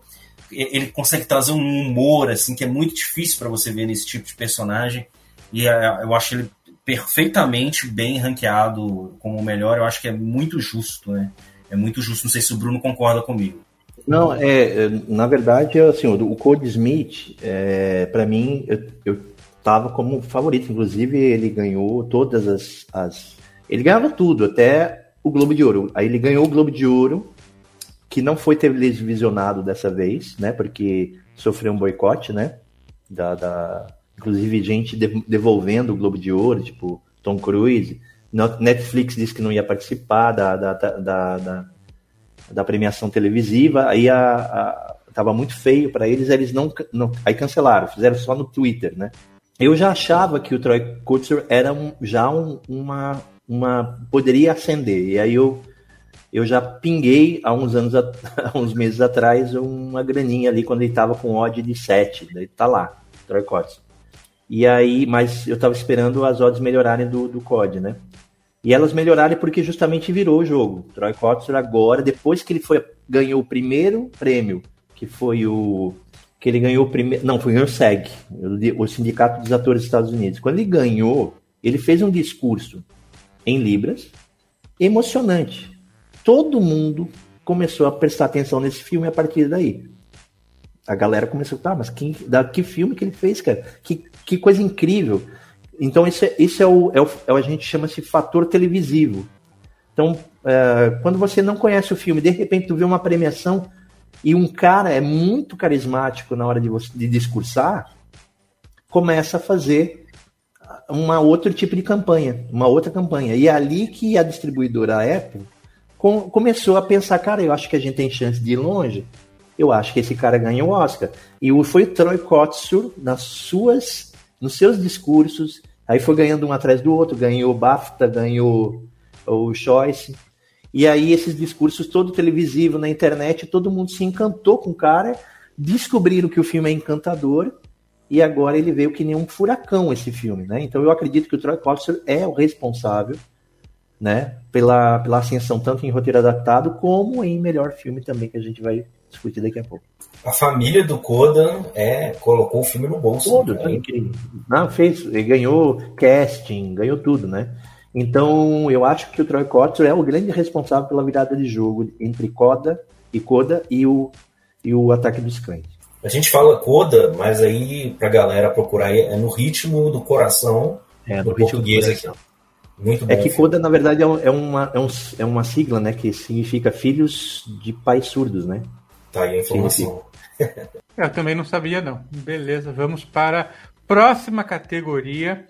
ele consegue trazer um humor assim que é muito difícil para você ver nesse tipo de personagem e é, eu acho ele perfeitamente bem ranqueado como o melhor, eu acho que é muito justo, né? É muito justo. Não sei se o Bruno concorda comigo. Não, é, na verdade, assim, o Code Smith, é, para mim, eu, eu tava como favorito. Inclusive, ele ganhou todas as, as. Ele ganhava tudo, até o Globo de Ouro. Aí ele ganhou o Globo de Ouro, que não foi televisionado dessa vez, né? Porque sofreu um boicote, né? Da, da, inclusive gente devolvendo o Globo de Ouro, tipo Tom Cruise. Netflix disse que não ia participar da, da, da, da, da premiação televisiva, aí a, a, tava muito feio para eles, eles não, não, aí cancelaram, fizeram só no Twitter, né? Eu já achava que o Troy Kutzer era um, já um, uma, uma poderia ascender, e aí eu eu já pinguei há uns anos, há uns meses atrás, uma graninha ali quando ele estava com odd de 7. Daí tá lá, Troy Kotzer. E aí, mas eu tava esperando as odds melhorarem do, do COD, né? E elas melhorarem porque justamente virou o jogo. Troy Kotzer agora, depois que ele foi, ganhou o primeiro prêmio, que foi o. que ele ganhou o primeiro. Não, foi o SEG, o Sindicato dos Atores dos Estados Unidos. Quando ele ganhou, Ele fez um discurso em Libras emocionante. Todo mundo começou a prestar atenção nesse filme a partir daí. A galera começou, tá, mas que, da, que filme que ele fez, cara? Que, que coisa incrível. Então, isso é, isso é, o, é, o, é o a gente chama-se fator televisivo. Então, é, quando você não conhece o filme, de repente tu vê uma premiação e um cara é muito carismático na hora de, você, de discursar, começa a fazer uma outro tipo de campanha, uma outra campanha. E é ali que a distribuidora Apple com, começou a pensar, cara, eu acho que a gente tem chance de ir longe. Eu acho que esse cara ganha o Oscar. E foi o Troy Kotsur nas suas, nos seus discursos, aí foi ganhando um atrás do outro, ganhou o BAFTA, ganhou o Choice. E aí esses discursos todo televisivo na internet, todo mundo se encantou com o cara, descobriram que o filme é encantador e agora ele veio que nem um furacão esse filme, né? Então eu acredito que o Troy Kotsur é o responsável, né, pela, pela ascensão tanto em roteiro adaptado como em melhor filme também que a gente vai discutir daqui a pouco. A família do Koda é, colocou o filme no bolso. Todo, né? Não, fez, ele ganhou casting, ganhou tudo, né? Então, eu acho que o Troy Kotsur é o grande responsável pela virada de jogo entre Koda e Koda e o, e o Ataque dos Cães. A gente fala Koda, mas aí pra galera procurar é no ritmo do coração é, do português aqui. Muito bom. É que Koda, na verdade, é, é, uma, é, um, é uma sigla, né? Que significa filhos de pais surdos, né? Tá aí a informação. Eu também não sabia, não. Beleza, vamos para a próxima categoria,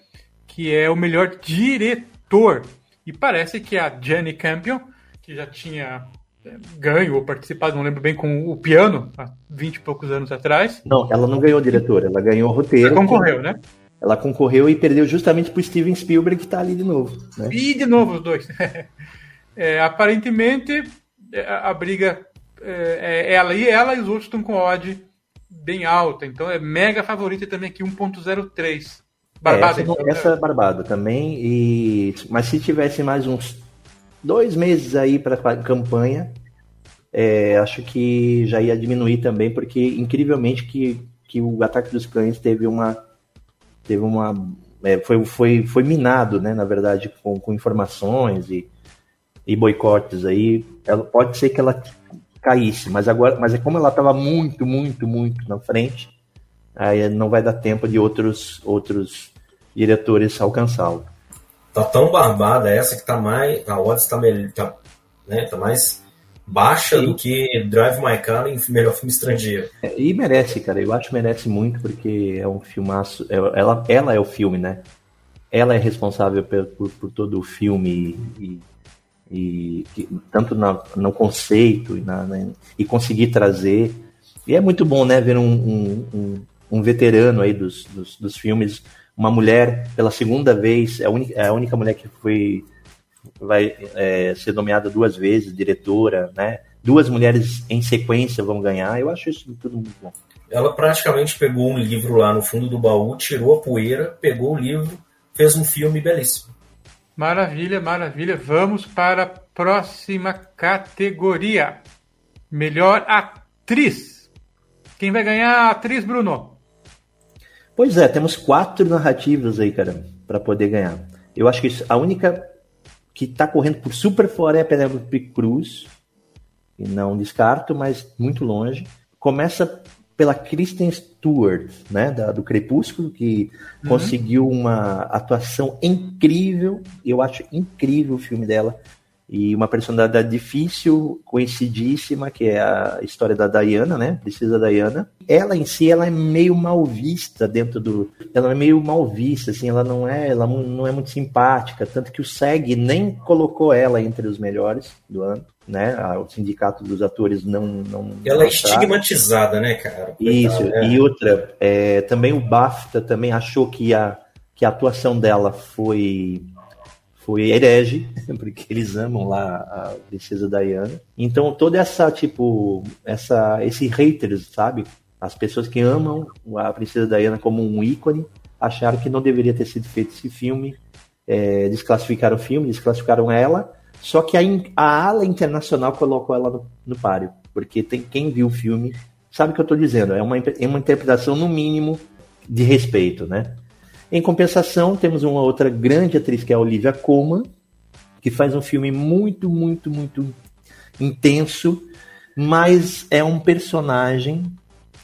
que é o melhor diretor. E parece que a Jenny Campion, que já tinha é, ganho ou participado, não lembro bem, com o piano há 20 e poucos anos atrás. Não, ela não ganhou diretor, ela ganhou roteiro. Ela concorreu, né? Ela concorreu e perdeu justamente para Steven Spielberg, que está ali de novo. Né? E de novo os dois. é, aparentemente, é, a briga é, é, ela e ela e os outros estão com odd bem alta. Então é mega favorita também aqui, 1.03. Barbada, é, essa, então, essa é barbada também. E, mas se tivesse mais uns dois meses aí para campanha, é, acho que já ia diminuir também, porque incrivelmente que, que o ataque dos cães teve uma teve uma é, foi, foi, foi minado, né, na verdade, com, com informações e, e boicotes aí. Ela, pode ser que ela caísse, mas agora, mas é como ela estava muito, muito, muito na frente, aí não vai dar tempo de outros outros diretores alcançá-lo. Tá tão barbada essa que tá mais. A odds tá, tá, né, tá mais baixa do que Drive My Car em melhor filme estrangeiro. É, e merece, cara. Eu acho que merece muito porque é um filmaço. É, ela, ela é o filme, né? Ela é responsável por, por, por todo o filme e, e, e tanto na, no conceito e, na, na, e conseguir trazer. E é muito bom, né, ver um, um, um, um veterano aí dos, dos, dos filmes uma mulher pela segunda vez, é a única, é a única mulher que foi vai é, ser nomeada duas vezes, diretora, né? Duas mulheres em sequência vão ganhar. Eu acho isso tudo muito bom. Ela praticamente pegou um livro lá no fundo do baú, tirou a poeira, pegou o livro, fez um filme belíssimo. Maravilha, maravilha. Vamos para a próxima categoria. Melhor atriz. Quem vai ganhar a atriz, Bruno? Pois é, temos quatro narrativas aí, cara, para poder ganhar. Eu acho que a única que tá correndo por super fora é a Penélope Cruz, e não descarto, mas muito longe. Começa pela Kristen Stewart, né, da, do Crepúsculo, que uhum. conseguiu uma atuação incrível. Eu acho incrível o filme dela e uma personalidade difícil, conhecidíssima, que é a história da Diana, né? Precisa Diana. Ela em si, ela é meio mal vista dentro do, ela é meio mal vista, assim, ela não é, ela não é muito simpática, tanto que o SEG nem colocou ela entre os melhores do ano. Né, o sindicato dos atores não. não ela é estigmatizada, né, cara? Isso, é. e outra, é, também o BAFTA também achou que a, que a atuação dela foi foi herege, porque eles amam lá a princesa Diana. Então toda essa tipo essa esse haters, sabe? As pessoas que amam a princesa Diana como um ícone acharam que não deveria ter sido feito esse filme, é, desclassificaram o filme, desclassificaram ela. Só que a, a ala internacional colocou ela no, no páreo, porque tem quem viu o filme sabe o que eu estou dizendo. É uma, é uma interpretação no mínimo de respeito, né? Em compensação, temos uma outra grande atriz que é a Olivia Colman, que faz um filme muito, muito, muito intenso, mas é um personagem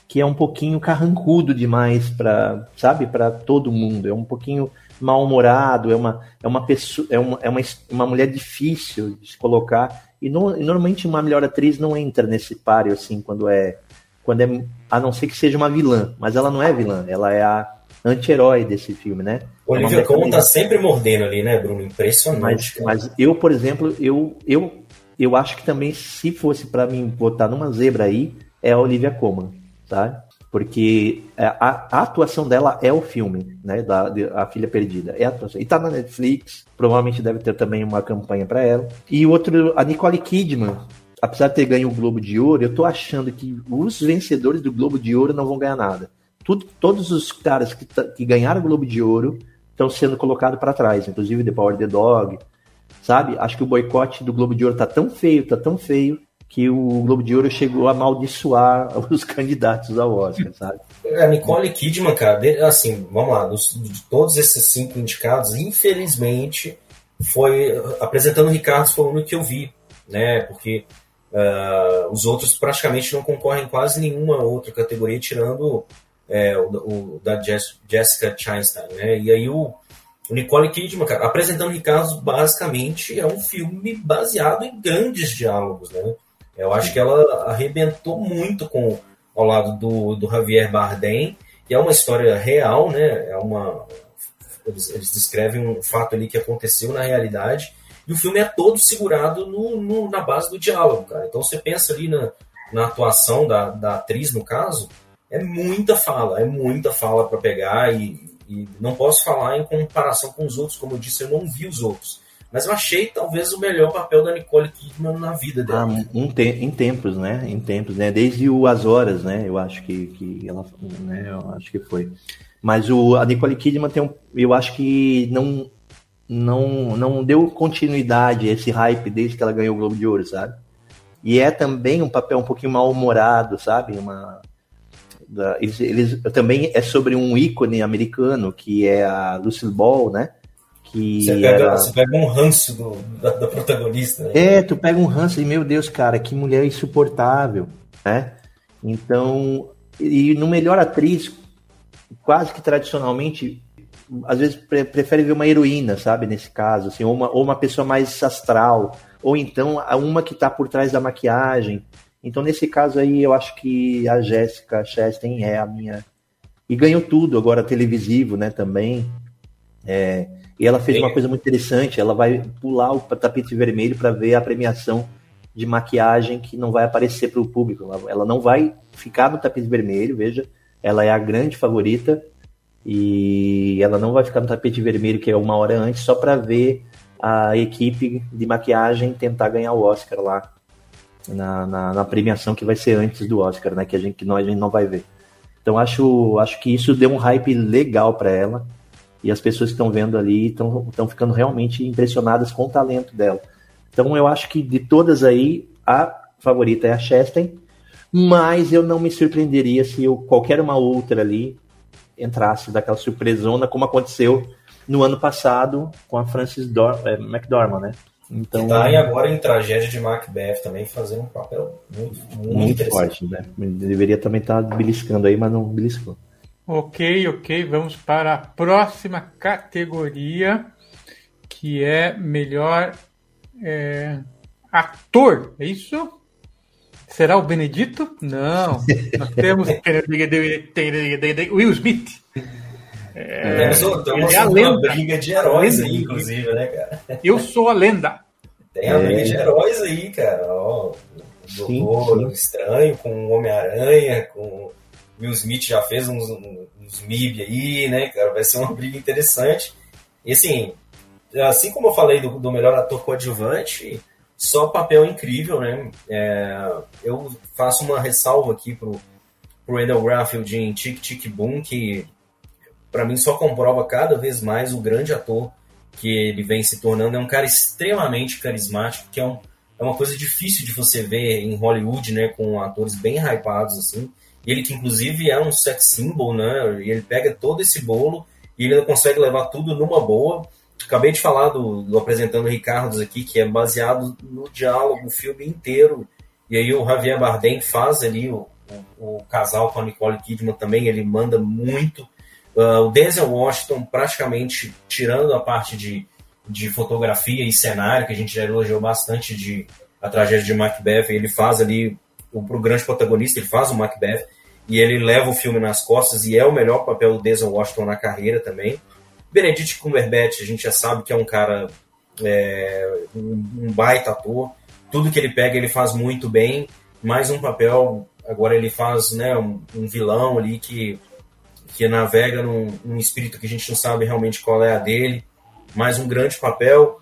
que é um pouquinho carrancudo demais para, sabe, para todo mundo. É um pouquinho mal-humorado, é uma é uma pessoa, é uma, é uma, uma mulher difícil de se colocar e, e normalmente uma melhor atriz não entra nesse páreo assim quando é quando é a não ser que seja uma vilã, mas ela não é vilã, ela é a anti-herói desse filme, né? Olivia Colman tá sempre mordendo ali, né, Bruno? Impressionante. Mas, mas, eu, por exemplo, eu, eu, eu acho que também, se fosse para mim botar numa zebra aí, é a Olivia Colman, tá? Porque a, a, atuação dela é o filme, né? Da de, A Filha Perdida. É a atuação. E tá na Netflix, provavelmente deve ter também uma campanha para ela. E outro, a Nicole Kidman, apesar de ter ganho o Globo de Ouro, eu tô achando que os vencedores do Globo de Ouro não vão ganhar nada tudo, todos os caras que, que ganharam o Globo de Ouro estão sendo colocados para trás, inclusive The Power the Dog, sabe? Acho que o boicote do Globo de Ouro tá tão feio, tá tão feio, que o Globo de Ouro chegou a amaldiçoar os candidatos ao Oscar, sabe? A Nicole Kidman, cara, assim, vamos lá, de todos esses cinco indicados, infelizmente, foi apresentando o Ricardo foi o único que eu vi, né? Porque uh, os outros praticamente não concorrem quase nenhuma outra categoria, tirando é, o, o, da Jess, Jessica Chastain, né? E aí o, o Nicole Kidman, cara, apresentando Ricardo, basicamente é um filme baseado em grandes diálogos, né? Eu acho que ela arrebentou muito com ao lado do, do Javier Bardem, e é uma história real, né? É uma eles, eles, descrevem um fato ali que aconteceu na realidade, e o filme é todo segurado no, no, na base do diálogo, cara. Então você pensa ali na, na atuação da, da atriz, no caso, é muita fala, é muita fala para pegar e, e, não posso falar em comparação com os outros, como eu disse, eu não vi os outros. Mas eu achei talvez o melhor papel da Nicole Kidman na vida dela. Ah, um te em tempos, né? Em tempos, né? Desde o As Horas, né? Eu acho que, que ela, né? Eu acho que foi. Mas o, a Nicole Kidman tem um, eu acho que não, não, não deu continuidade a esse hype desde que ela ganhou o Globo de Ouro, sabe? E é também um papel um pouquinho mal-humorado, sabe? Uma, eles, eles, também é sobre um ícone americano que é a Lucille Ball, né? Que você, pega, era... você pega um ranço do, da, da, protagonista. Né? É, tu pega um ranço e, meu Deus, cara, que mulher insuportável, né? Então, e no melhor atriz, quase que tradicionalmente, às vezes pre prefere ver uma heroína, sabe? Nesse caso, assim, ou uma, ou uma pessoa mais astral, ou então uma que está por trás da maquiagem. Então, nesse caso aí, eu acho que a Jéssica Chastain é a minha. E ganhou tudo agora televisivo, né, também. É... E ela fez uma coisa muito interessante, ela vai pular o tapete vermelho para ver a premiação de maquiagem que não vai aparecer para o público. Ela não vai ficar no tapete vermelho, veja, ela é a grande favorita e ela não vai ficar no tapete vermelho, que é uma hora antes, só para ver a equipe de maquiagem tentar ganhar o Oscar lá na, na, na, premiação que vai ser antes do Oscar, né? Que a gente que nós a gente não vai ver. Então acho, acho que isso deu um hype legal para ela e as pessoas que estão vendo ali estão ficando realmente impressionadas com o talento dela. Então eu acho que de todas aí a favorita é a Chastain, mas eu não me surpreenderia se eu, qualquer uma outra ali entrasse daquela surpresona como aconteceu no ano passado com a Frances Dor é, McDormand, né? Então, tá aí agora em Tragédia de Macbeth também fazendo um papel muito, muito, muito forte, né? Deveria também estar tá beliscando aí, mas não beliscou. Ok, ok. Vamos para a próxima categoria, que é melhor é, ator. É isso? Será o Benedito? Não. Nós temos Will Smith. É, temos, temos é uma briga de heróis aí, inclusive, né, cara? Eu sou a lenda. Tem a briga de é. heróis aí, cara. Ó, Doutor Estranho com o Homem-Aranha, com Will Smith já fez uns, uns MIB aí, né, cara? Vai ser uma briga interessante. E assim, assim como eu falei do, do melhor ator coadjuvante, só papel incrível, né? É, eu faço uma ressalva aqui pro, pro Randall Garfield em Tic Tic Boom, que para mim só comprova cada vez mais o grande ator que ele vem se tornando. É um cara extremamente carismático, que é, um, é uma coisa difícil de você ver em Hollywood, né, com atores bem hypados assim. Ele que inclusive é um sex symbol, né? E ele pega todo esse bolo e ele ainda consegue levar tudo numa boa. Acabei de falar do, do apresentando Ricardo aqui, que é baseado no diálogo, o filme inteiro. E aí o Javier Bardem faz ali o, o, o casal com a Nicole Kidman também, ele manda muito. Uh, o Denzel Washington, praticamente tirando a parte de, de fotografia e cenário, que a gente já elogiou bastante de a tragédia de Macbeth, ele faz ali o, o grande protagonista, ele faz o Macbeth e ele leva o filme nas costas e é o melhor papel do Denzel Washington na carreira também. Benedict Cumberbatch, a gente já sabe que é um cara, é, um, baita ator. Tudo que ele pega, ele faz muito bem. Mais um papel, agora ele faz né, um, um vilão ali que, que navega num, num, espírito que a gente não sabe realmente qual é a dele. Mais um grande papel.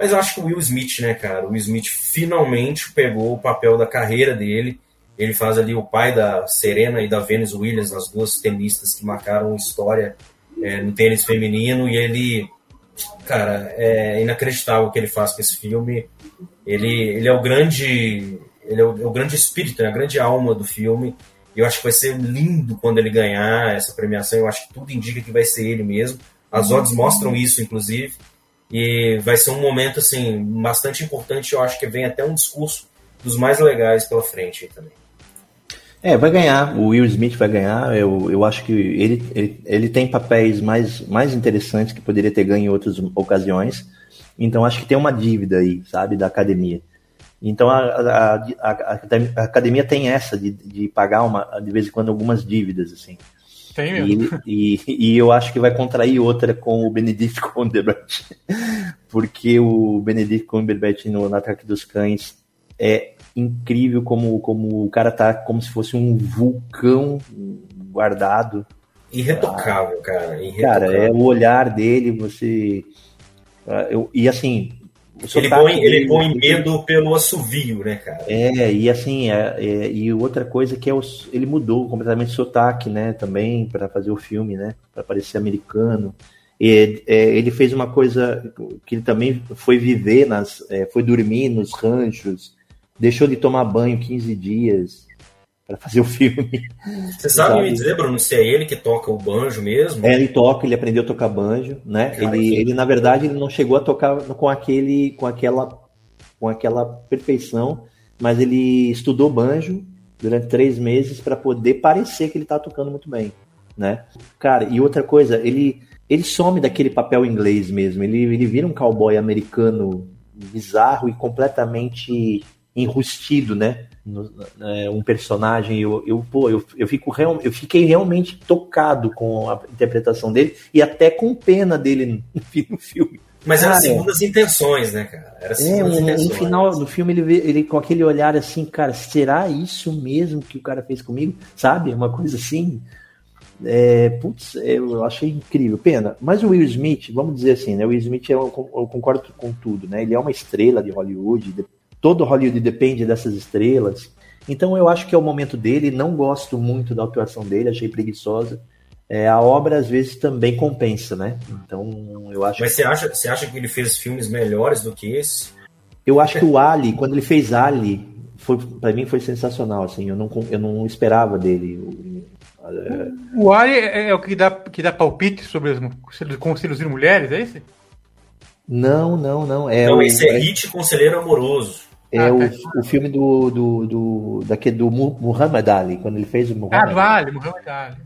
Mas eu acho que o Will Smith, né, cara? O Will Smith finalmente pegou o papel da carreira dele. Ele faz ali o pai da Serena e da Venus Williams, as duas tenistas que marcaram história é, no tênis feminino e ele, cara, é inacreditável o que ele faz com esse filme. Ele, ele é o grande, ele é o, é o grande espírito, né, a grande alma do filme. Eu acho que vai ser lindo quando ele ganhar essa premiação. Eu acho que tudo indica que vai ser ele mesmo. As odds mostram isso, inclusive. E vai ser um momento assim bastante importante. Eu acho que vem até um discurso dos mais legais pela frente também. É, vai ganhar. O Will Smith vai ganhar. Eu, eu acho que ele, ele, ele tem papéis mais, mais interessantes que poderia ter ganho em outras ocasiões. Então acho que tem uma dívida aí, sabe, da academia. Então a, a, a, a academia tem essa de, de pagar uma, de vez em quando algumas dívidas, assim. Tem mesmo. E, e, e, eu acho que vai contrair outra com o Benedict Cumberbatch. Porque o Benedict Cumberbatch no, no Ataque dos Cães é incrível como, como o cara tá como se fosse um vulcão guardado. Irretocável, ah, cara. Irretocável. Cara, é o olhar dele, você. Ah, eu, e assim. Ele põe, ele põe medo pelo assovio, né, cara? É, e assim, é, é, e outra coisa que é o, ele mudou completamente o sotaque, né, também, para fazer o filme, né, para parecer americano. E, é, ele fez uma coisa que ele também foi viver, nas, é, foi dormir nos ranchos, deixou de tomar banho 15 dias para fazer o filme. Você sabe, sabe, me dizer, Bruno, se é ele que toca o banjo mesmo? É, ele toca, ele aprendeu a tocar banjo, né? Cara, ele, que... ele, na verdade, ele não chegou a tocar com aquele, com aquela, com aquela perfeição, mas ele estudou banjo durante três meses para poder parecer que ele tá tocando muito bem, né? Cara, e outra coisa, ele, ele some daquele papel inglês mesmo, ele, ele vira um cowboy americano bizarro e completamente enrustido, né? No, é, um personagem, eu, eu, pô, eu, eu, fico real, eu fiquei realmente tocado com a interpretação dele e até com pena dele no, no filme. Mas cara, era segundas intenções, né, cara? Era é, um, no final do filme ele, ele com aquele olhar assim, cara, será isso mesmo que o cara fez comigo? Sabe? Uma coisa assim. É, putz, eu achei incrível, pena. Mas o Will Smith, vamos dizer assim, né? O Will Smith, eu, eu concordo com tudo, né? Ele é uma estrela de Hollywood, todo Hollywood depende dessas estrelas. Então eu acho que é o momento dele. Não gosto muito da atuação dele, achei preguiçosa. É, a obra às vezes também compensa, né? Então eu acho. Mas você acha, você acha que ele fez filmes melhores do que esse? Eu acho que o Ali, quando ele fez Ali, foi para mim foi sensacional. Assim, eu não, eu não esperava dele. O Ali é, é o que dá, que dá palpite sobre as, como seduzir mulheres, é esse? Não, não, não. É não, o, esse é Hit Conselheiro Amoroso. É ah, o, tá. o filme do, do, do, daquele, do Muhammad Ali, quando ele fez o Muhammad Ah, vale, Muhammad Ali.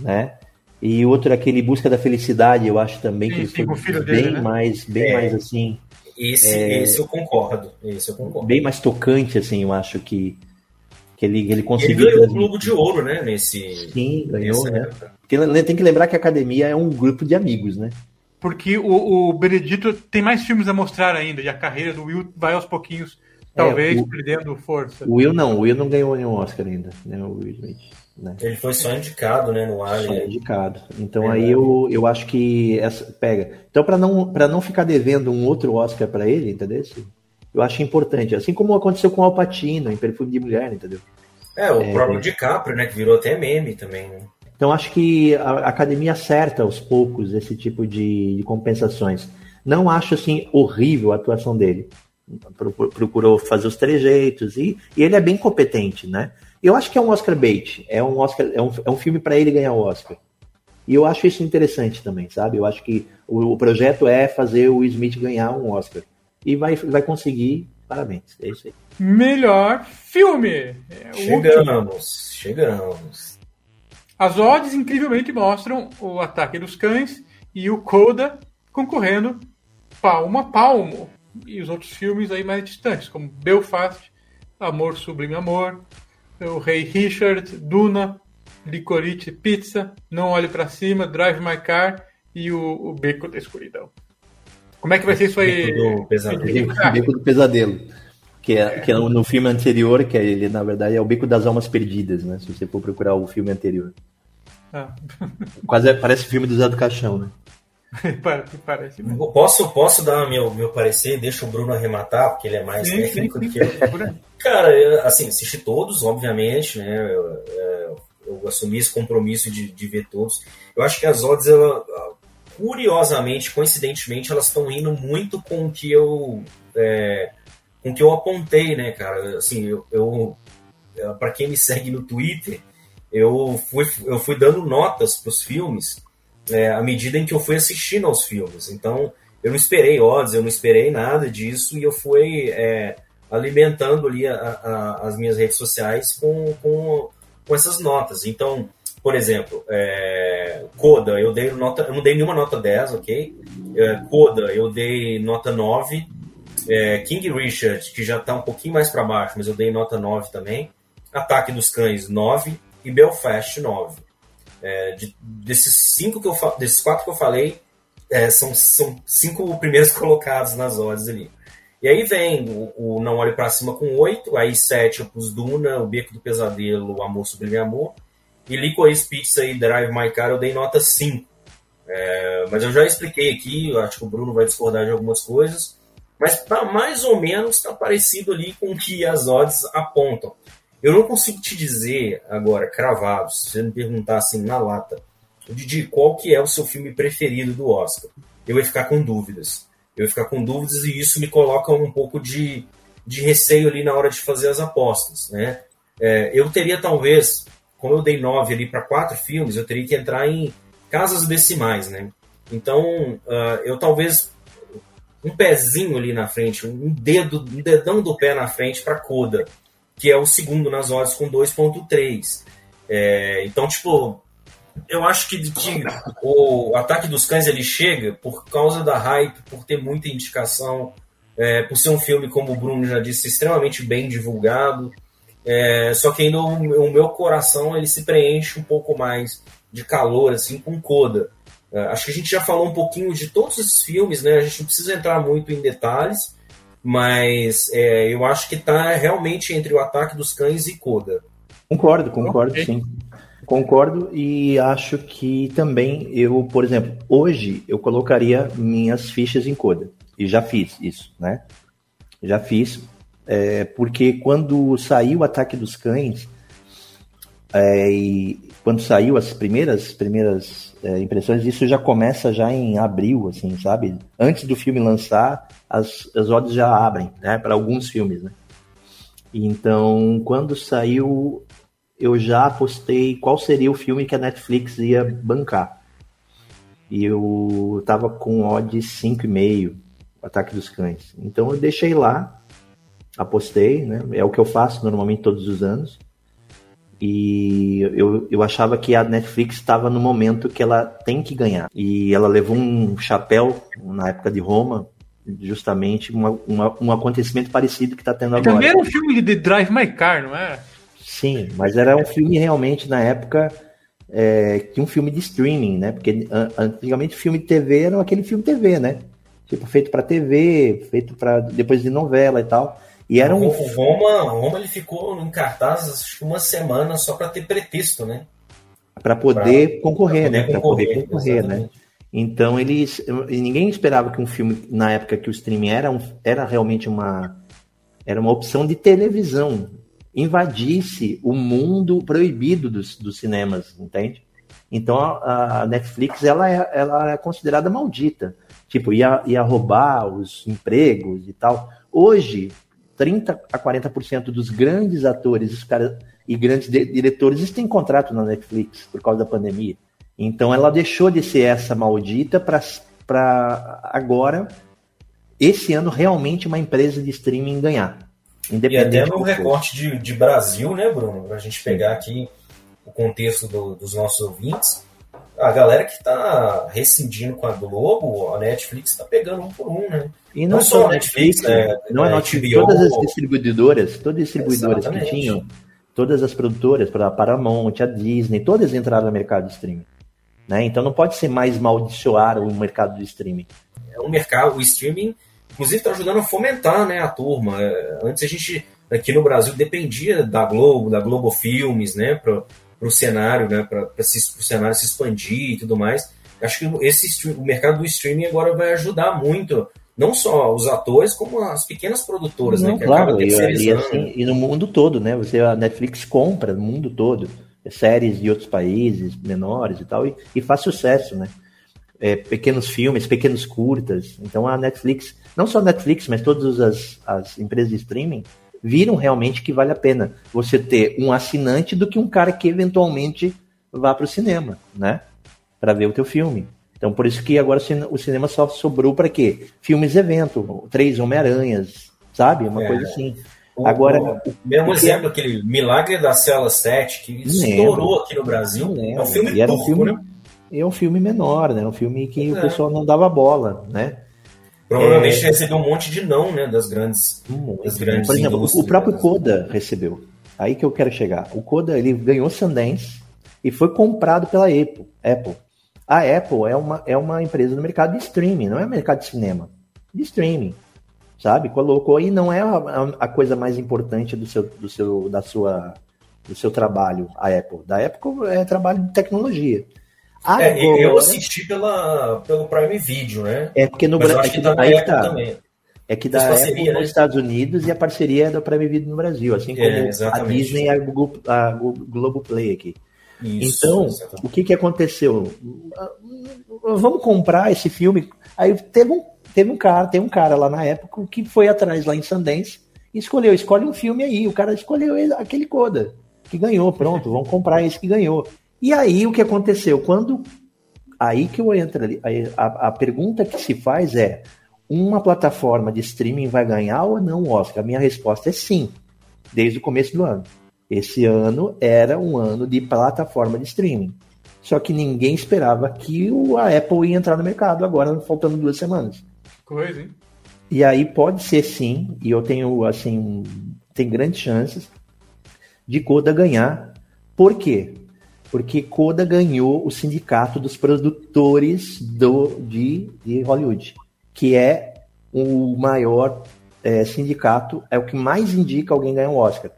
Né? E outro, aquele Busca da Felicidade, eu acho também sim, que ele sim, foi bem dele, né? mais, bem é, mais assim. Esse, é, esse eu concordo. Esse eu concordo. Bem mais tocante, assim, eu acho que, que ele, ele conseguiu. Ele ganhou o Globo de Ouro, né? Nesse. Sim, ganhou, né? Tem, tem que lembrar que a academia é um grupo de amigos, né? Porque o, o Benedito tem mais filmes a mostrar ainda, e a carreira do Will vai aos pouquinhos Talvez é, o, perdendo força. O Will não, o Will não ganhou nenhum Oscar ainda, né? O Will Smith. Né? Ele foi só indicado, né, no Alien. Só indicado. Então é aí eu, eu acho que essa pega. Então para não para não ficar devendo um outro Oscar para ele, entendeu? Eu acho importante, assim como aconteceu com o Alpatino em Perfume de Mulher, entendeu? É, o é, próprio é... DiCaprio, né, que virou até meme também, né? Então acho que a academia acerta aos poucos esse tipo de, de compensações. Não acho assim horrível a atuação dele procurou fazer os trejeitos e, e ele é bem competente, né? Eu acho que é um Oscar bait, é um Oscar, é um, é um filme para ele ganhar o Oscar. E eu acho isso interessante também, sabe? Eu acho que o, o projeto é fazer o Smith ganhar um Oscar. E vai, vai conseguir, parabéns. É isso aí. Melhor filme. É chegamos, chegamos. As odds incrivelmente mostram o Ataque dos Cães e o Coda concorrendo palmo a palmo. E os outros filmes aí mais distantes, como Belfast, Amor Sublime Amor, O Rei Richard, Duna, Licorice Pizza, Não Olhe para Cima, Drive My Car e o, o Beco da Escuridão. Como é que vai ser isso aí? Beco do Pesadelo. Beco do Pesadelo. Que é, é. que é no filme anterior, que é, ele, na verdade, é o Beco das Almas Perdidas, né? Se você for procurar o filme anterior. Ah. Quase é, parece filme do Zé do Caixão, né? parece Posso, posso dar meu, meu parecer? Deixa o Bruno arrematar, porque ele é mais sim, técnico sim, do que eu. Cara, eu, assim, assisti todos, obviamente, né? Eu, eu, eu assumi esse compromisso de, de, ver todos. Eu acho que as odds, ela, curiosamente, coincidentemente, elas estão indo muito com o que eu. É, com que eu apontei, né, cara? Assim, eu, eu para quem me segue no Twitter, eu fui, eu fui dando notas para os filmes é, à medida em que eu fui assistindo aos filmes. Então, eu não esperei odds, eu não esperei nada disso e eu fui é, alimentando ali a, a, as minhas redes sociais com, com, com, essas notas. Então, por exemplo, é, Coda, eu dei nota, eu não dei nenhuma nota 10, ok? É, Coda, eu dei nota 9. É, King Richard, que já está um pouquinho mais para baixo, mas eu dei nota 9 também. Ataque dos Cães, 9. E Belfast, 9. É, de, desses cinco que eu desses quatro que eu falei, é, são, são cinco primeiros colocados nas odds ali. E aí vem o, o Não Olhe para Cima com oito, aí sete eu pus Duna, O Beco do Pesadelo, O Amor Sublime Amor, e Licorice Pizza e Drive My Car eu dei nota 5. É, mas eu já expliquei aqui, acho que o Bruno vai discordar de algumas coisas, mas tá mais ou menos está parecido ali com o que as odds apontam. Eu não consigo te dizer agora, cravado, se você me perguntar assim na lata, Didi, qual que é o seu filme preferido do Oscar? Eu ia ficar com dúvidas. Eu ia ficar com dúvidas e isso me coloca um pouco de, de receio ali na hora de fazer as apostas, né? É, eu teria talvez, como eu dei nove ali para quatro filmes, eu teria que entrar em casas decimais, né? Então, uh, eu talvez um pezinho ali na frente, um dedo, um dedão do pé na frente para Coda que é o segundo nas odds com 2.3. É, então, tipo, eu acho que, que, o ataque dos cães ele chega por causa da hype, por ter muita indicação, é, por ser um filme, como o Bruno já disse, extremamente bem divulgado. É, só que ainda o, o, meu coração ele se preenche um pouco mais de calor, assim, com coda. É, acho que a gente já falou um pouquinho de todos esses filmes, né? A gente não precisa entrar muito em detalhes, mas é, eu acho que está realmente entre o ataque dos cães e Coda. Concordo, concordo, okay. sim. Concordo e acho que também eu, por exemplo, hoje eu colocaria minhas fichas em Coda. E já fiz isso, né? Já fiz. É, porque quando saiu o ataque dos cães, é, e quando saiu as primeiras primeiras é, impressões, isso já começa já em abril, assim, sabe? Antes do filme lançar, as, as odds já abrem, né? Para alguns filmes, né? Então, quando saiu, eu já apostei qual seria o filme que a Netflix ia bancar. E eu tava com odds 5,5, Ataque dos Cães. Então eu deixei lá, apostei, né? É o que eu faço normalmente todos os anos. E eu, eu achava que a Netflix estava no momento que ela tem que ganhar. E ela levou um chapéu na época de Roma, justamente uma, uma, um acontecimento parecido que está tendo agora. Também era um filme de Drive My Car, não é? Sim, mas era um filme realmente na época é, que um filme de streaming, né? Porque antigamente filme de TV era aquele filme TV, né? Tipo feito para TV, feito para depois de novela e tal. E era um... O Roma, Roma ele ficou em cartaz uma semana só para ter pretexto, né? Para poder concorrer, pra poder né? Para poder concorrer, né? Então eles, ninguém esperava que um filme na época que o streaming era, um, era realmente uma era uma opção de televisão invadisse o mundo proibido dos, dos cinemas, entende? Então a, a Netflix ela é, ela é considerada maldita, tipo ia, ia roubar os empregos e tal. Hoje 30 a 40% dos grandes atores e grandes diretores têm contrato na Netflix por causa da pandemia. Então ela deixou de ser essa maldita para agora, esse ano, realmente uma empresa de streaming ganhar. E até no recorte de, de Brasil, né, Bruno? Para a gente pegar aqui o contexto do, dos nossos ouvintes, a galera que está rescindindo com a Globo, a Netflix está pegando um por um, né? E não, não só a Netflix, Netflix né? não é, é Netflix, todas as distribuidoras, todas as distribuidoras Exatamente. que tinham, todas as produtoras, para a Paramount, a Disney, todas entraram no mercado de streaming. Né? Então não pode ser mais maldiçoar o mercado de streaming. É um mercado, o streaming, inclusive, está ajudando a fomentar né, a turma. É, antes a gente, aqui no Brasil, dependia da Globo, da Globo Filmes, né, para o cenário, né, para o cenário se expandir e tudo mais. Acho que esse, o mercado do streaming agora vai ajudar muito não só os atores, como as pequenas produtoras, né, não, né? Claro, e, e, assim, e, no mundo todo, né? Você, a Netflix compra no mundo todo séries de outros países menores e tal, e, e faz sucesso, né? É, pequenos filmes, pequenos curtas. Então a Netflix, não só a Netflix, mas todas as, as empresas de streaming, viram realmente que vale a pena você ter um assinante do que um cara que eventualmente vá para o cinema, né? Para ver o teu filme. Então, por isso que agora o cinema só sobrou para quê? Filmes evento, três Homem-Aranhas, sabe? Uma é. coisa assim. O, agora, o, mesmo exemplo, aquele Milagre da Cela 7, que estourou aqui no Brasil. É um filme e era um filme, né? É um filme menor, né? Um filme que é. o pessoal não dava bola, né? Provavelmente é... recebeu um monte de não, né? Das grandes, das grandes Por exemplo, o próprio Coda recebeu. Aí que eu quero chegar. O Coda, ele ganhou Sundance e foi comprado pela Apple. Apple. A Apple é uma, é uma empresa no mercado de streaming, não é mercado de cinema. De streaming. Sabe? Colocou e não é a, a coisa mais importante do seu, do seu, da sua, do seu trabalho, a Apple. Da Apple é trabalho de tecnologia. Agora, é, eu assisti pela, pelo Prime Video, né? É porque no Brasil. É que, tá aí tá. Também. É que da Apple né? nos Estados Unidos e a parceria é da Prime Video no Brasil, assim como é, a Disney e a Google, a Google Play aqui. Isso, então, exatamente. o que, que aconteceu? Vamos comprar esse filme. Aí teve um, teve um cara, tem um cara lá na época que foi atrás lá em Sundance e escolheu, escolhe um filme aí. O cara escolheu aquele Coda que ganhou, pronto, vamos comprar esse que ganhou. E aí o que aconteceu? Quando aí que eu entro ali, a, a pergunta que se faz é: uma plataforma de streaming vai ganhar ou não o Oscar? A minha resposta é sim, desde o começo do ano. Esse ano era um ano de plataforma de streaming. Só que ninguém esperava que a Apple ia entrar no mercado agora, faltando duas semanas. Coisa, hein? E aí pode ser sim, e eu tenho, assim, tem grandes chances de Coda ganhar. Por quê? Porque Coda ganhou o sindicato dos produtores do, de, de Hollywood, que é o maior é, sindicato, é o que mais indica alguém ganhar um Oscar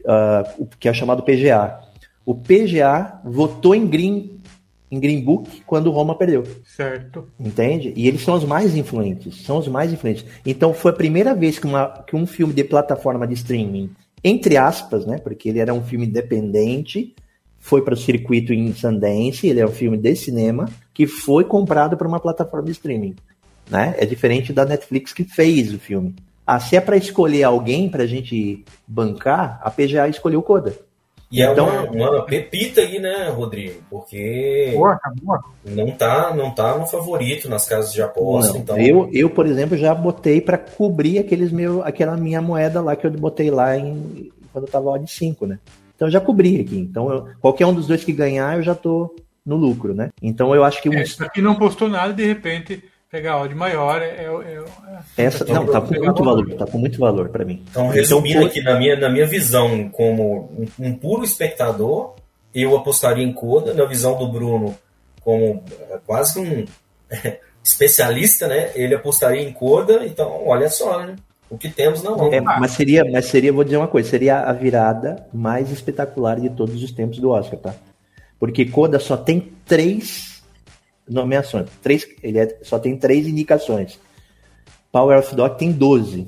uh, que é chamado PGA. O PGA votou em Green, em Green Book quando Roma perdeu. Certo. Entende? E eles são os mais influentes. São os mais influentes. Então foi a primeira vez que, uma, que um filme de plataforma de streaming, entre aspas, né? Porque ele era um filme independente, foi para o circuito em Sundance, ele é um filme de cinema, que foi comprado por uma plataforma de streaming. Né? É diferente da Netflix que fez o filme. Ah, se é para escolher alguém para a gente bancar, a PGA escolheu o Coda. E é então, é uma, uma, pepita aí, né, Rodrigo? Porque boa, boa. não tá não tá no favorito nas casas de aposta. Então... Eu, eu, por exemplo, já botei para cobrir aqueles meu, aquela minha moeda lá que eu botei lá em, quando eu tava de 5, né? Então eu já cobri aqui. Então eu, qualquer um dos dois que ganhar, eu já tô no lucro, né? Então eu acho que... Um... É, aqui não postou nada, de repente pegar áudio maior é, é, é, é essa não tá com muito valor tá com muito valor para mim. Então resumindo então, aqui na minha na minha visão como um, um, puro espectador eu apostaria em Coda na visão do Bruno como é, quase um especialista né? Ele apostaria em Coda então olha só né o que temos na mão é, mas seria mas seria vou dizer uma coisa seria a virada mais espetacular de todos os tempos do Oscar tá porque Coda só tem três nomeações. Três, ele é, só tem três indicações. Power of Dog tem 12.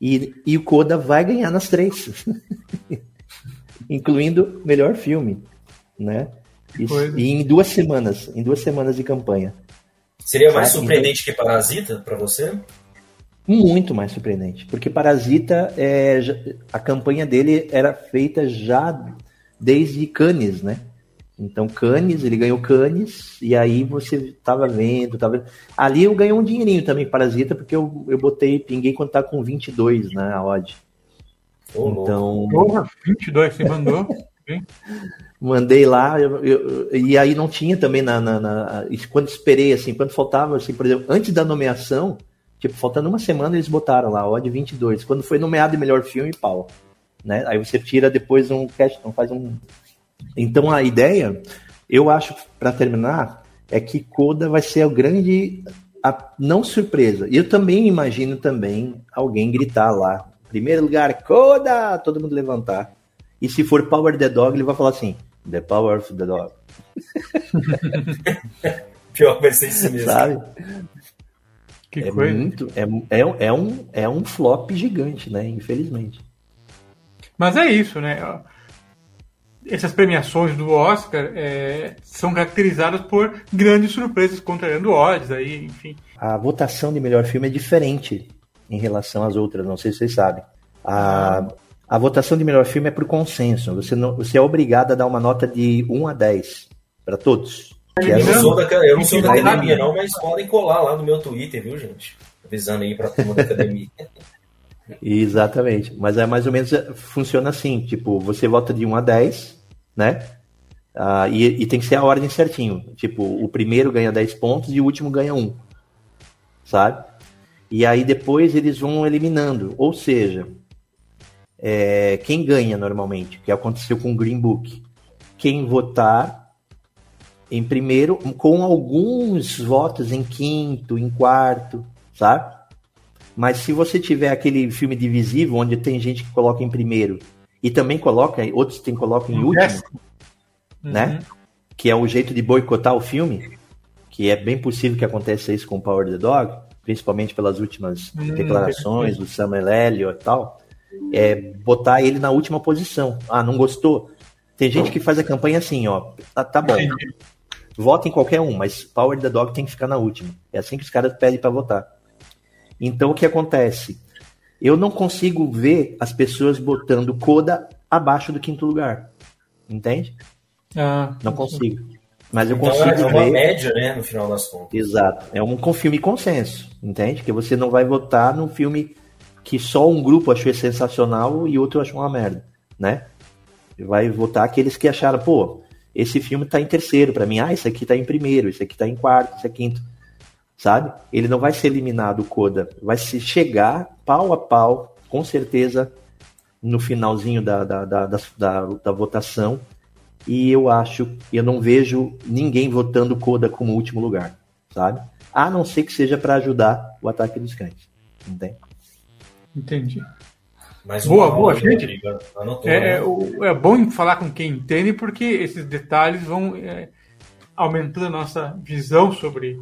E, e o Coda vai ganhar nas três. Incluindo melhor filme. Né? E, e, em duas semanas. Em duas semanas de campanha. Seria mais surpreendente então, que Parasita para você? Muito mais surpreendente. Porque Parasita, é, a campanha dele era feita já desde Cannes, né? Então, Cannes, ele ganhou Cannes, e aí você tava vendo, tava Ali eu ganhei um dinheirinho também, Parasita, porque eu, eu botei, pinguei quando tá com 22, né, a odd. então... Porra, 22 você mandou? Mandei lá, eu, eu, e aí não tinha também na, na, na, Quando esperei, assim, quando faltava, assim, por exemplo, antes da nomeação, tipo, faltando uma semana, eles botaram lá, odd 22. Quando foi nomeado melhor filme, pau. Né? Aí você tira depois um cash, então faz um então a ideia, eu acho, para terminar, é que Coda vai ser o grande, a, não surpresa. Eu também imagino também alguém gritar lá, primeiro lugar, Coda, todo mundo levantar. E se for Power the Dog, ele vai falar assim, The Power of the Dog. Pior vai ser isso mesmo. Sabe? Que é coisa. muito, é, é, é, um, é um flop gigante, né? Infelizmente. Mas é isso, né? essas premiações do Oscar é, são caracterizadas por grandes surpresas contrariando odds, aí, enfim. A votação de melhor filme é diferente em relação às outras, não sei se vocês sabem. A, a votação de melhor filme é por consenso. Você, não, você é obrigado a dar uma nota de 1 a 10 para todos. Eu não, sou da, eu não sou da academia, não, mas podem colar lá no meu Twitter, viu, gente? Avisando aí para a turma da academia. Exatamente. Mas é mais ou menos funciona assim, tipo, você vota de 1 a 10, né? Ah, e, e, tem que ser a ordem certinho. Tipo, o primeiro ganha 10 pontos e o último ganha 1. Sabe? E aí depois eles vão eliminando. Ou seja, é, quem ganha normalmente, que aconteceu com o Green Book? Quem votar em primeiro, com alguns votos em quinto, em quarto, sabe? Mas se você tiver aquele filme divisível, onde tem gente que coloca em primeiro e também coloca, outros tem colocam em último, né? uhum. né? Que é o jeito de boicotar o filme, que é bem possível que aconteça isso com Power the Dog, principalmente pelas últimas uhum. declarações do Samuel Elliott e tal, é botar ele na última posição. Ah, não gostou? Tem gente que faz a campanha assim, ó, tá, tá bom. Vota em qualquer um, mas Power the Dog tem que ficar na última. É assim que os caras pedem para votar. Então o que acontece? Eu não consigo ver as pessoas botando Coda abaixo do quinto lugar. Entende? Ah, não consigo. Mas eu então, consigo é uma ver... média, né, no final das contas. Exato. É um filme consenso, entende? Que você não vai votar num filme que só um grupo achou sensacional e outro achou uma merda, né? Vai votar aqueles que acharam, pô, esse filme tá em terceiro para mim, ah, esse aqui tá em primeiro, esse aqui tá em quarto, esse é quinto sabe? Ele não vai ser eliminado o Coda, vai se chegar pau a pau, com certeza, no finalzinho da, da, da, da, da votação. E eu acho, eu não vejo ninguém votando Coda como último lugar, sabe? A não ser que seja para ajudar o ataque dos cães. Entende? Entendi. Mais boa, boa, gente. Anotou, é, né? é, bom falar com quem entende, porque esses detalhes vão é, aumentando a nossa visão sobre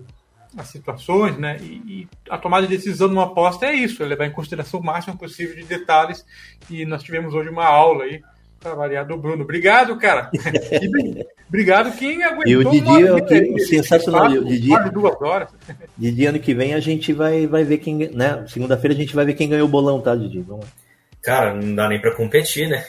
as situações, né? E, e, a tomada de decisão numa aposta é isso, é levar em consideração o máximo possível de detalhes. E nós tivemos hoje uma aula aí para variar do Bruno. Obrigado, cara. E, obrigado quem aguentou. E o Didi é que, sensacional. O Didi, duas horas. Didi, ano que vem a gente vai, vai ver quem, né? Segunda-feira a gente vai ver quem ganhou o bolão, tá, Didi? Vamos lá. Cara, não dá nem para competir, né?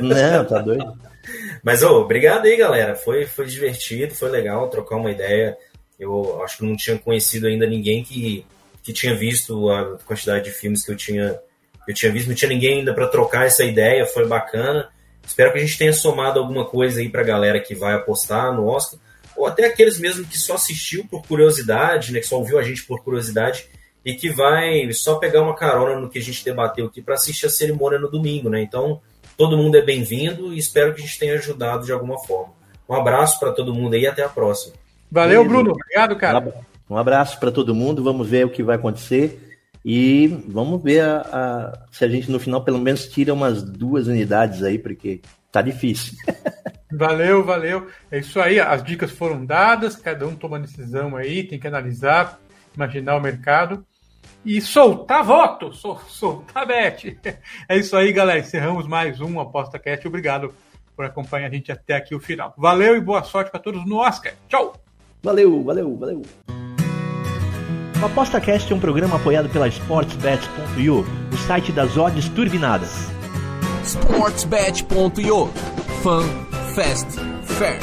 Não, tá doido. Mas, ô, obrigado aí, galera. Foi, foi divertido, foi legal trocar uma ideia eu acho que não tinha conhecido ainda ninguém que, que tinha visto a quantidade de filmes que eu tinha, eu tinha visto. Não tinha ninguém ainda para trocar essa ideia, foi bacana. Espero que a gente tenha somado alguma coisa aí para a galera que vai apostar no Oscar, ou até aqueles mesmo que só assistiu por curiosidade, né, que só ouviu a gente por curiosidade e que vai só pegar uma carona no que a gente debateu aqui para assistir a cerimônia no domingo, né? Então, todo mundo é bem-vindo e espero que a gente tenha ajudado de alguma forma. Um abraço para todo mundo aí e até a próxima. Valeu, Bruno. Obrigado, cara. Um abraço para todo mundo. Vamos ver o que vai acontecer. E vamos ver a, a, se a gente no final pelo menos tira umas duas unidades aí, porque tá difícil. Valeu, valeu. É isso aí. As dicas foram dadas, cada um toma decisão aí, tem que analisar, imaginar o mercado e soltar voto, sol, soltar bet. É isso aí, galera. Encerramos mais um Aposta Cast. Obrigado por acompanhar a gente até aqui o final. Valeu e boa sorte para todos no Oscar. Tchau! Valeu, valeu, valeu. O ApostaCast é um programa apoiado pela SportsBet.io, o site das odds turbinadas. SportsBet.io Fun, Fast, Fair.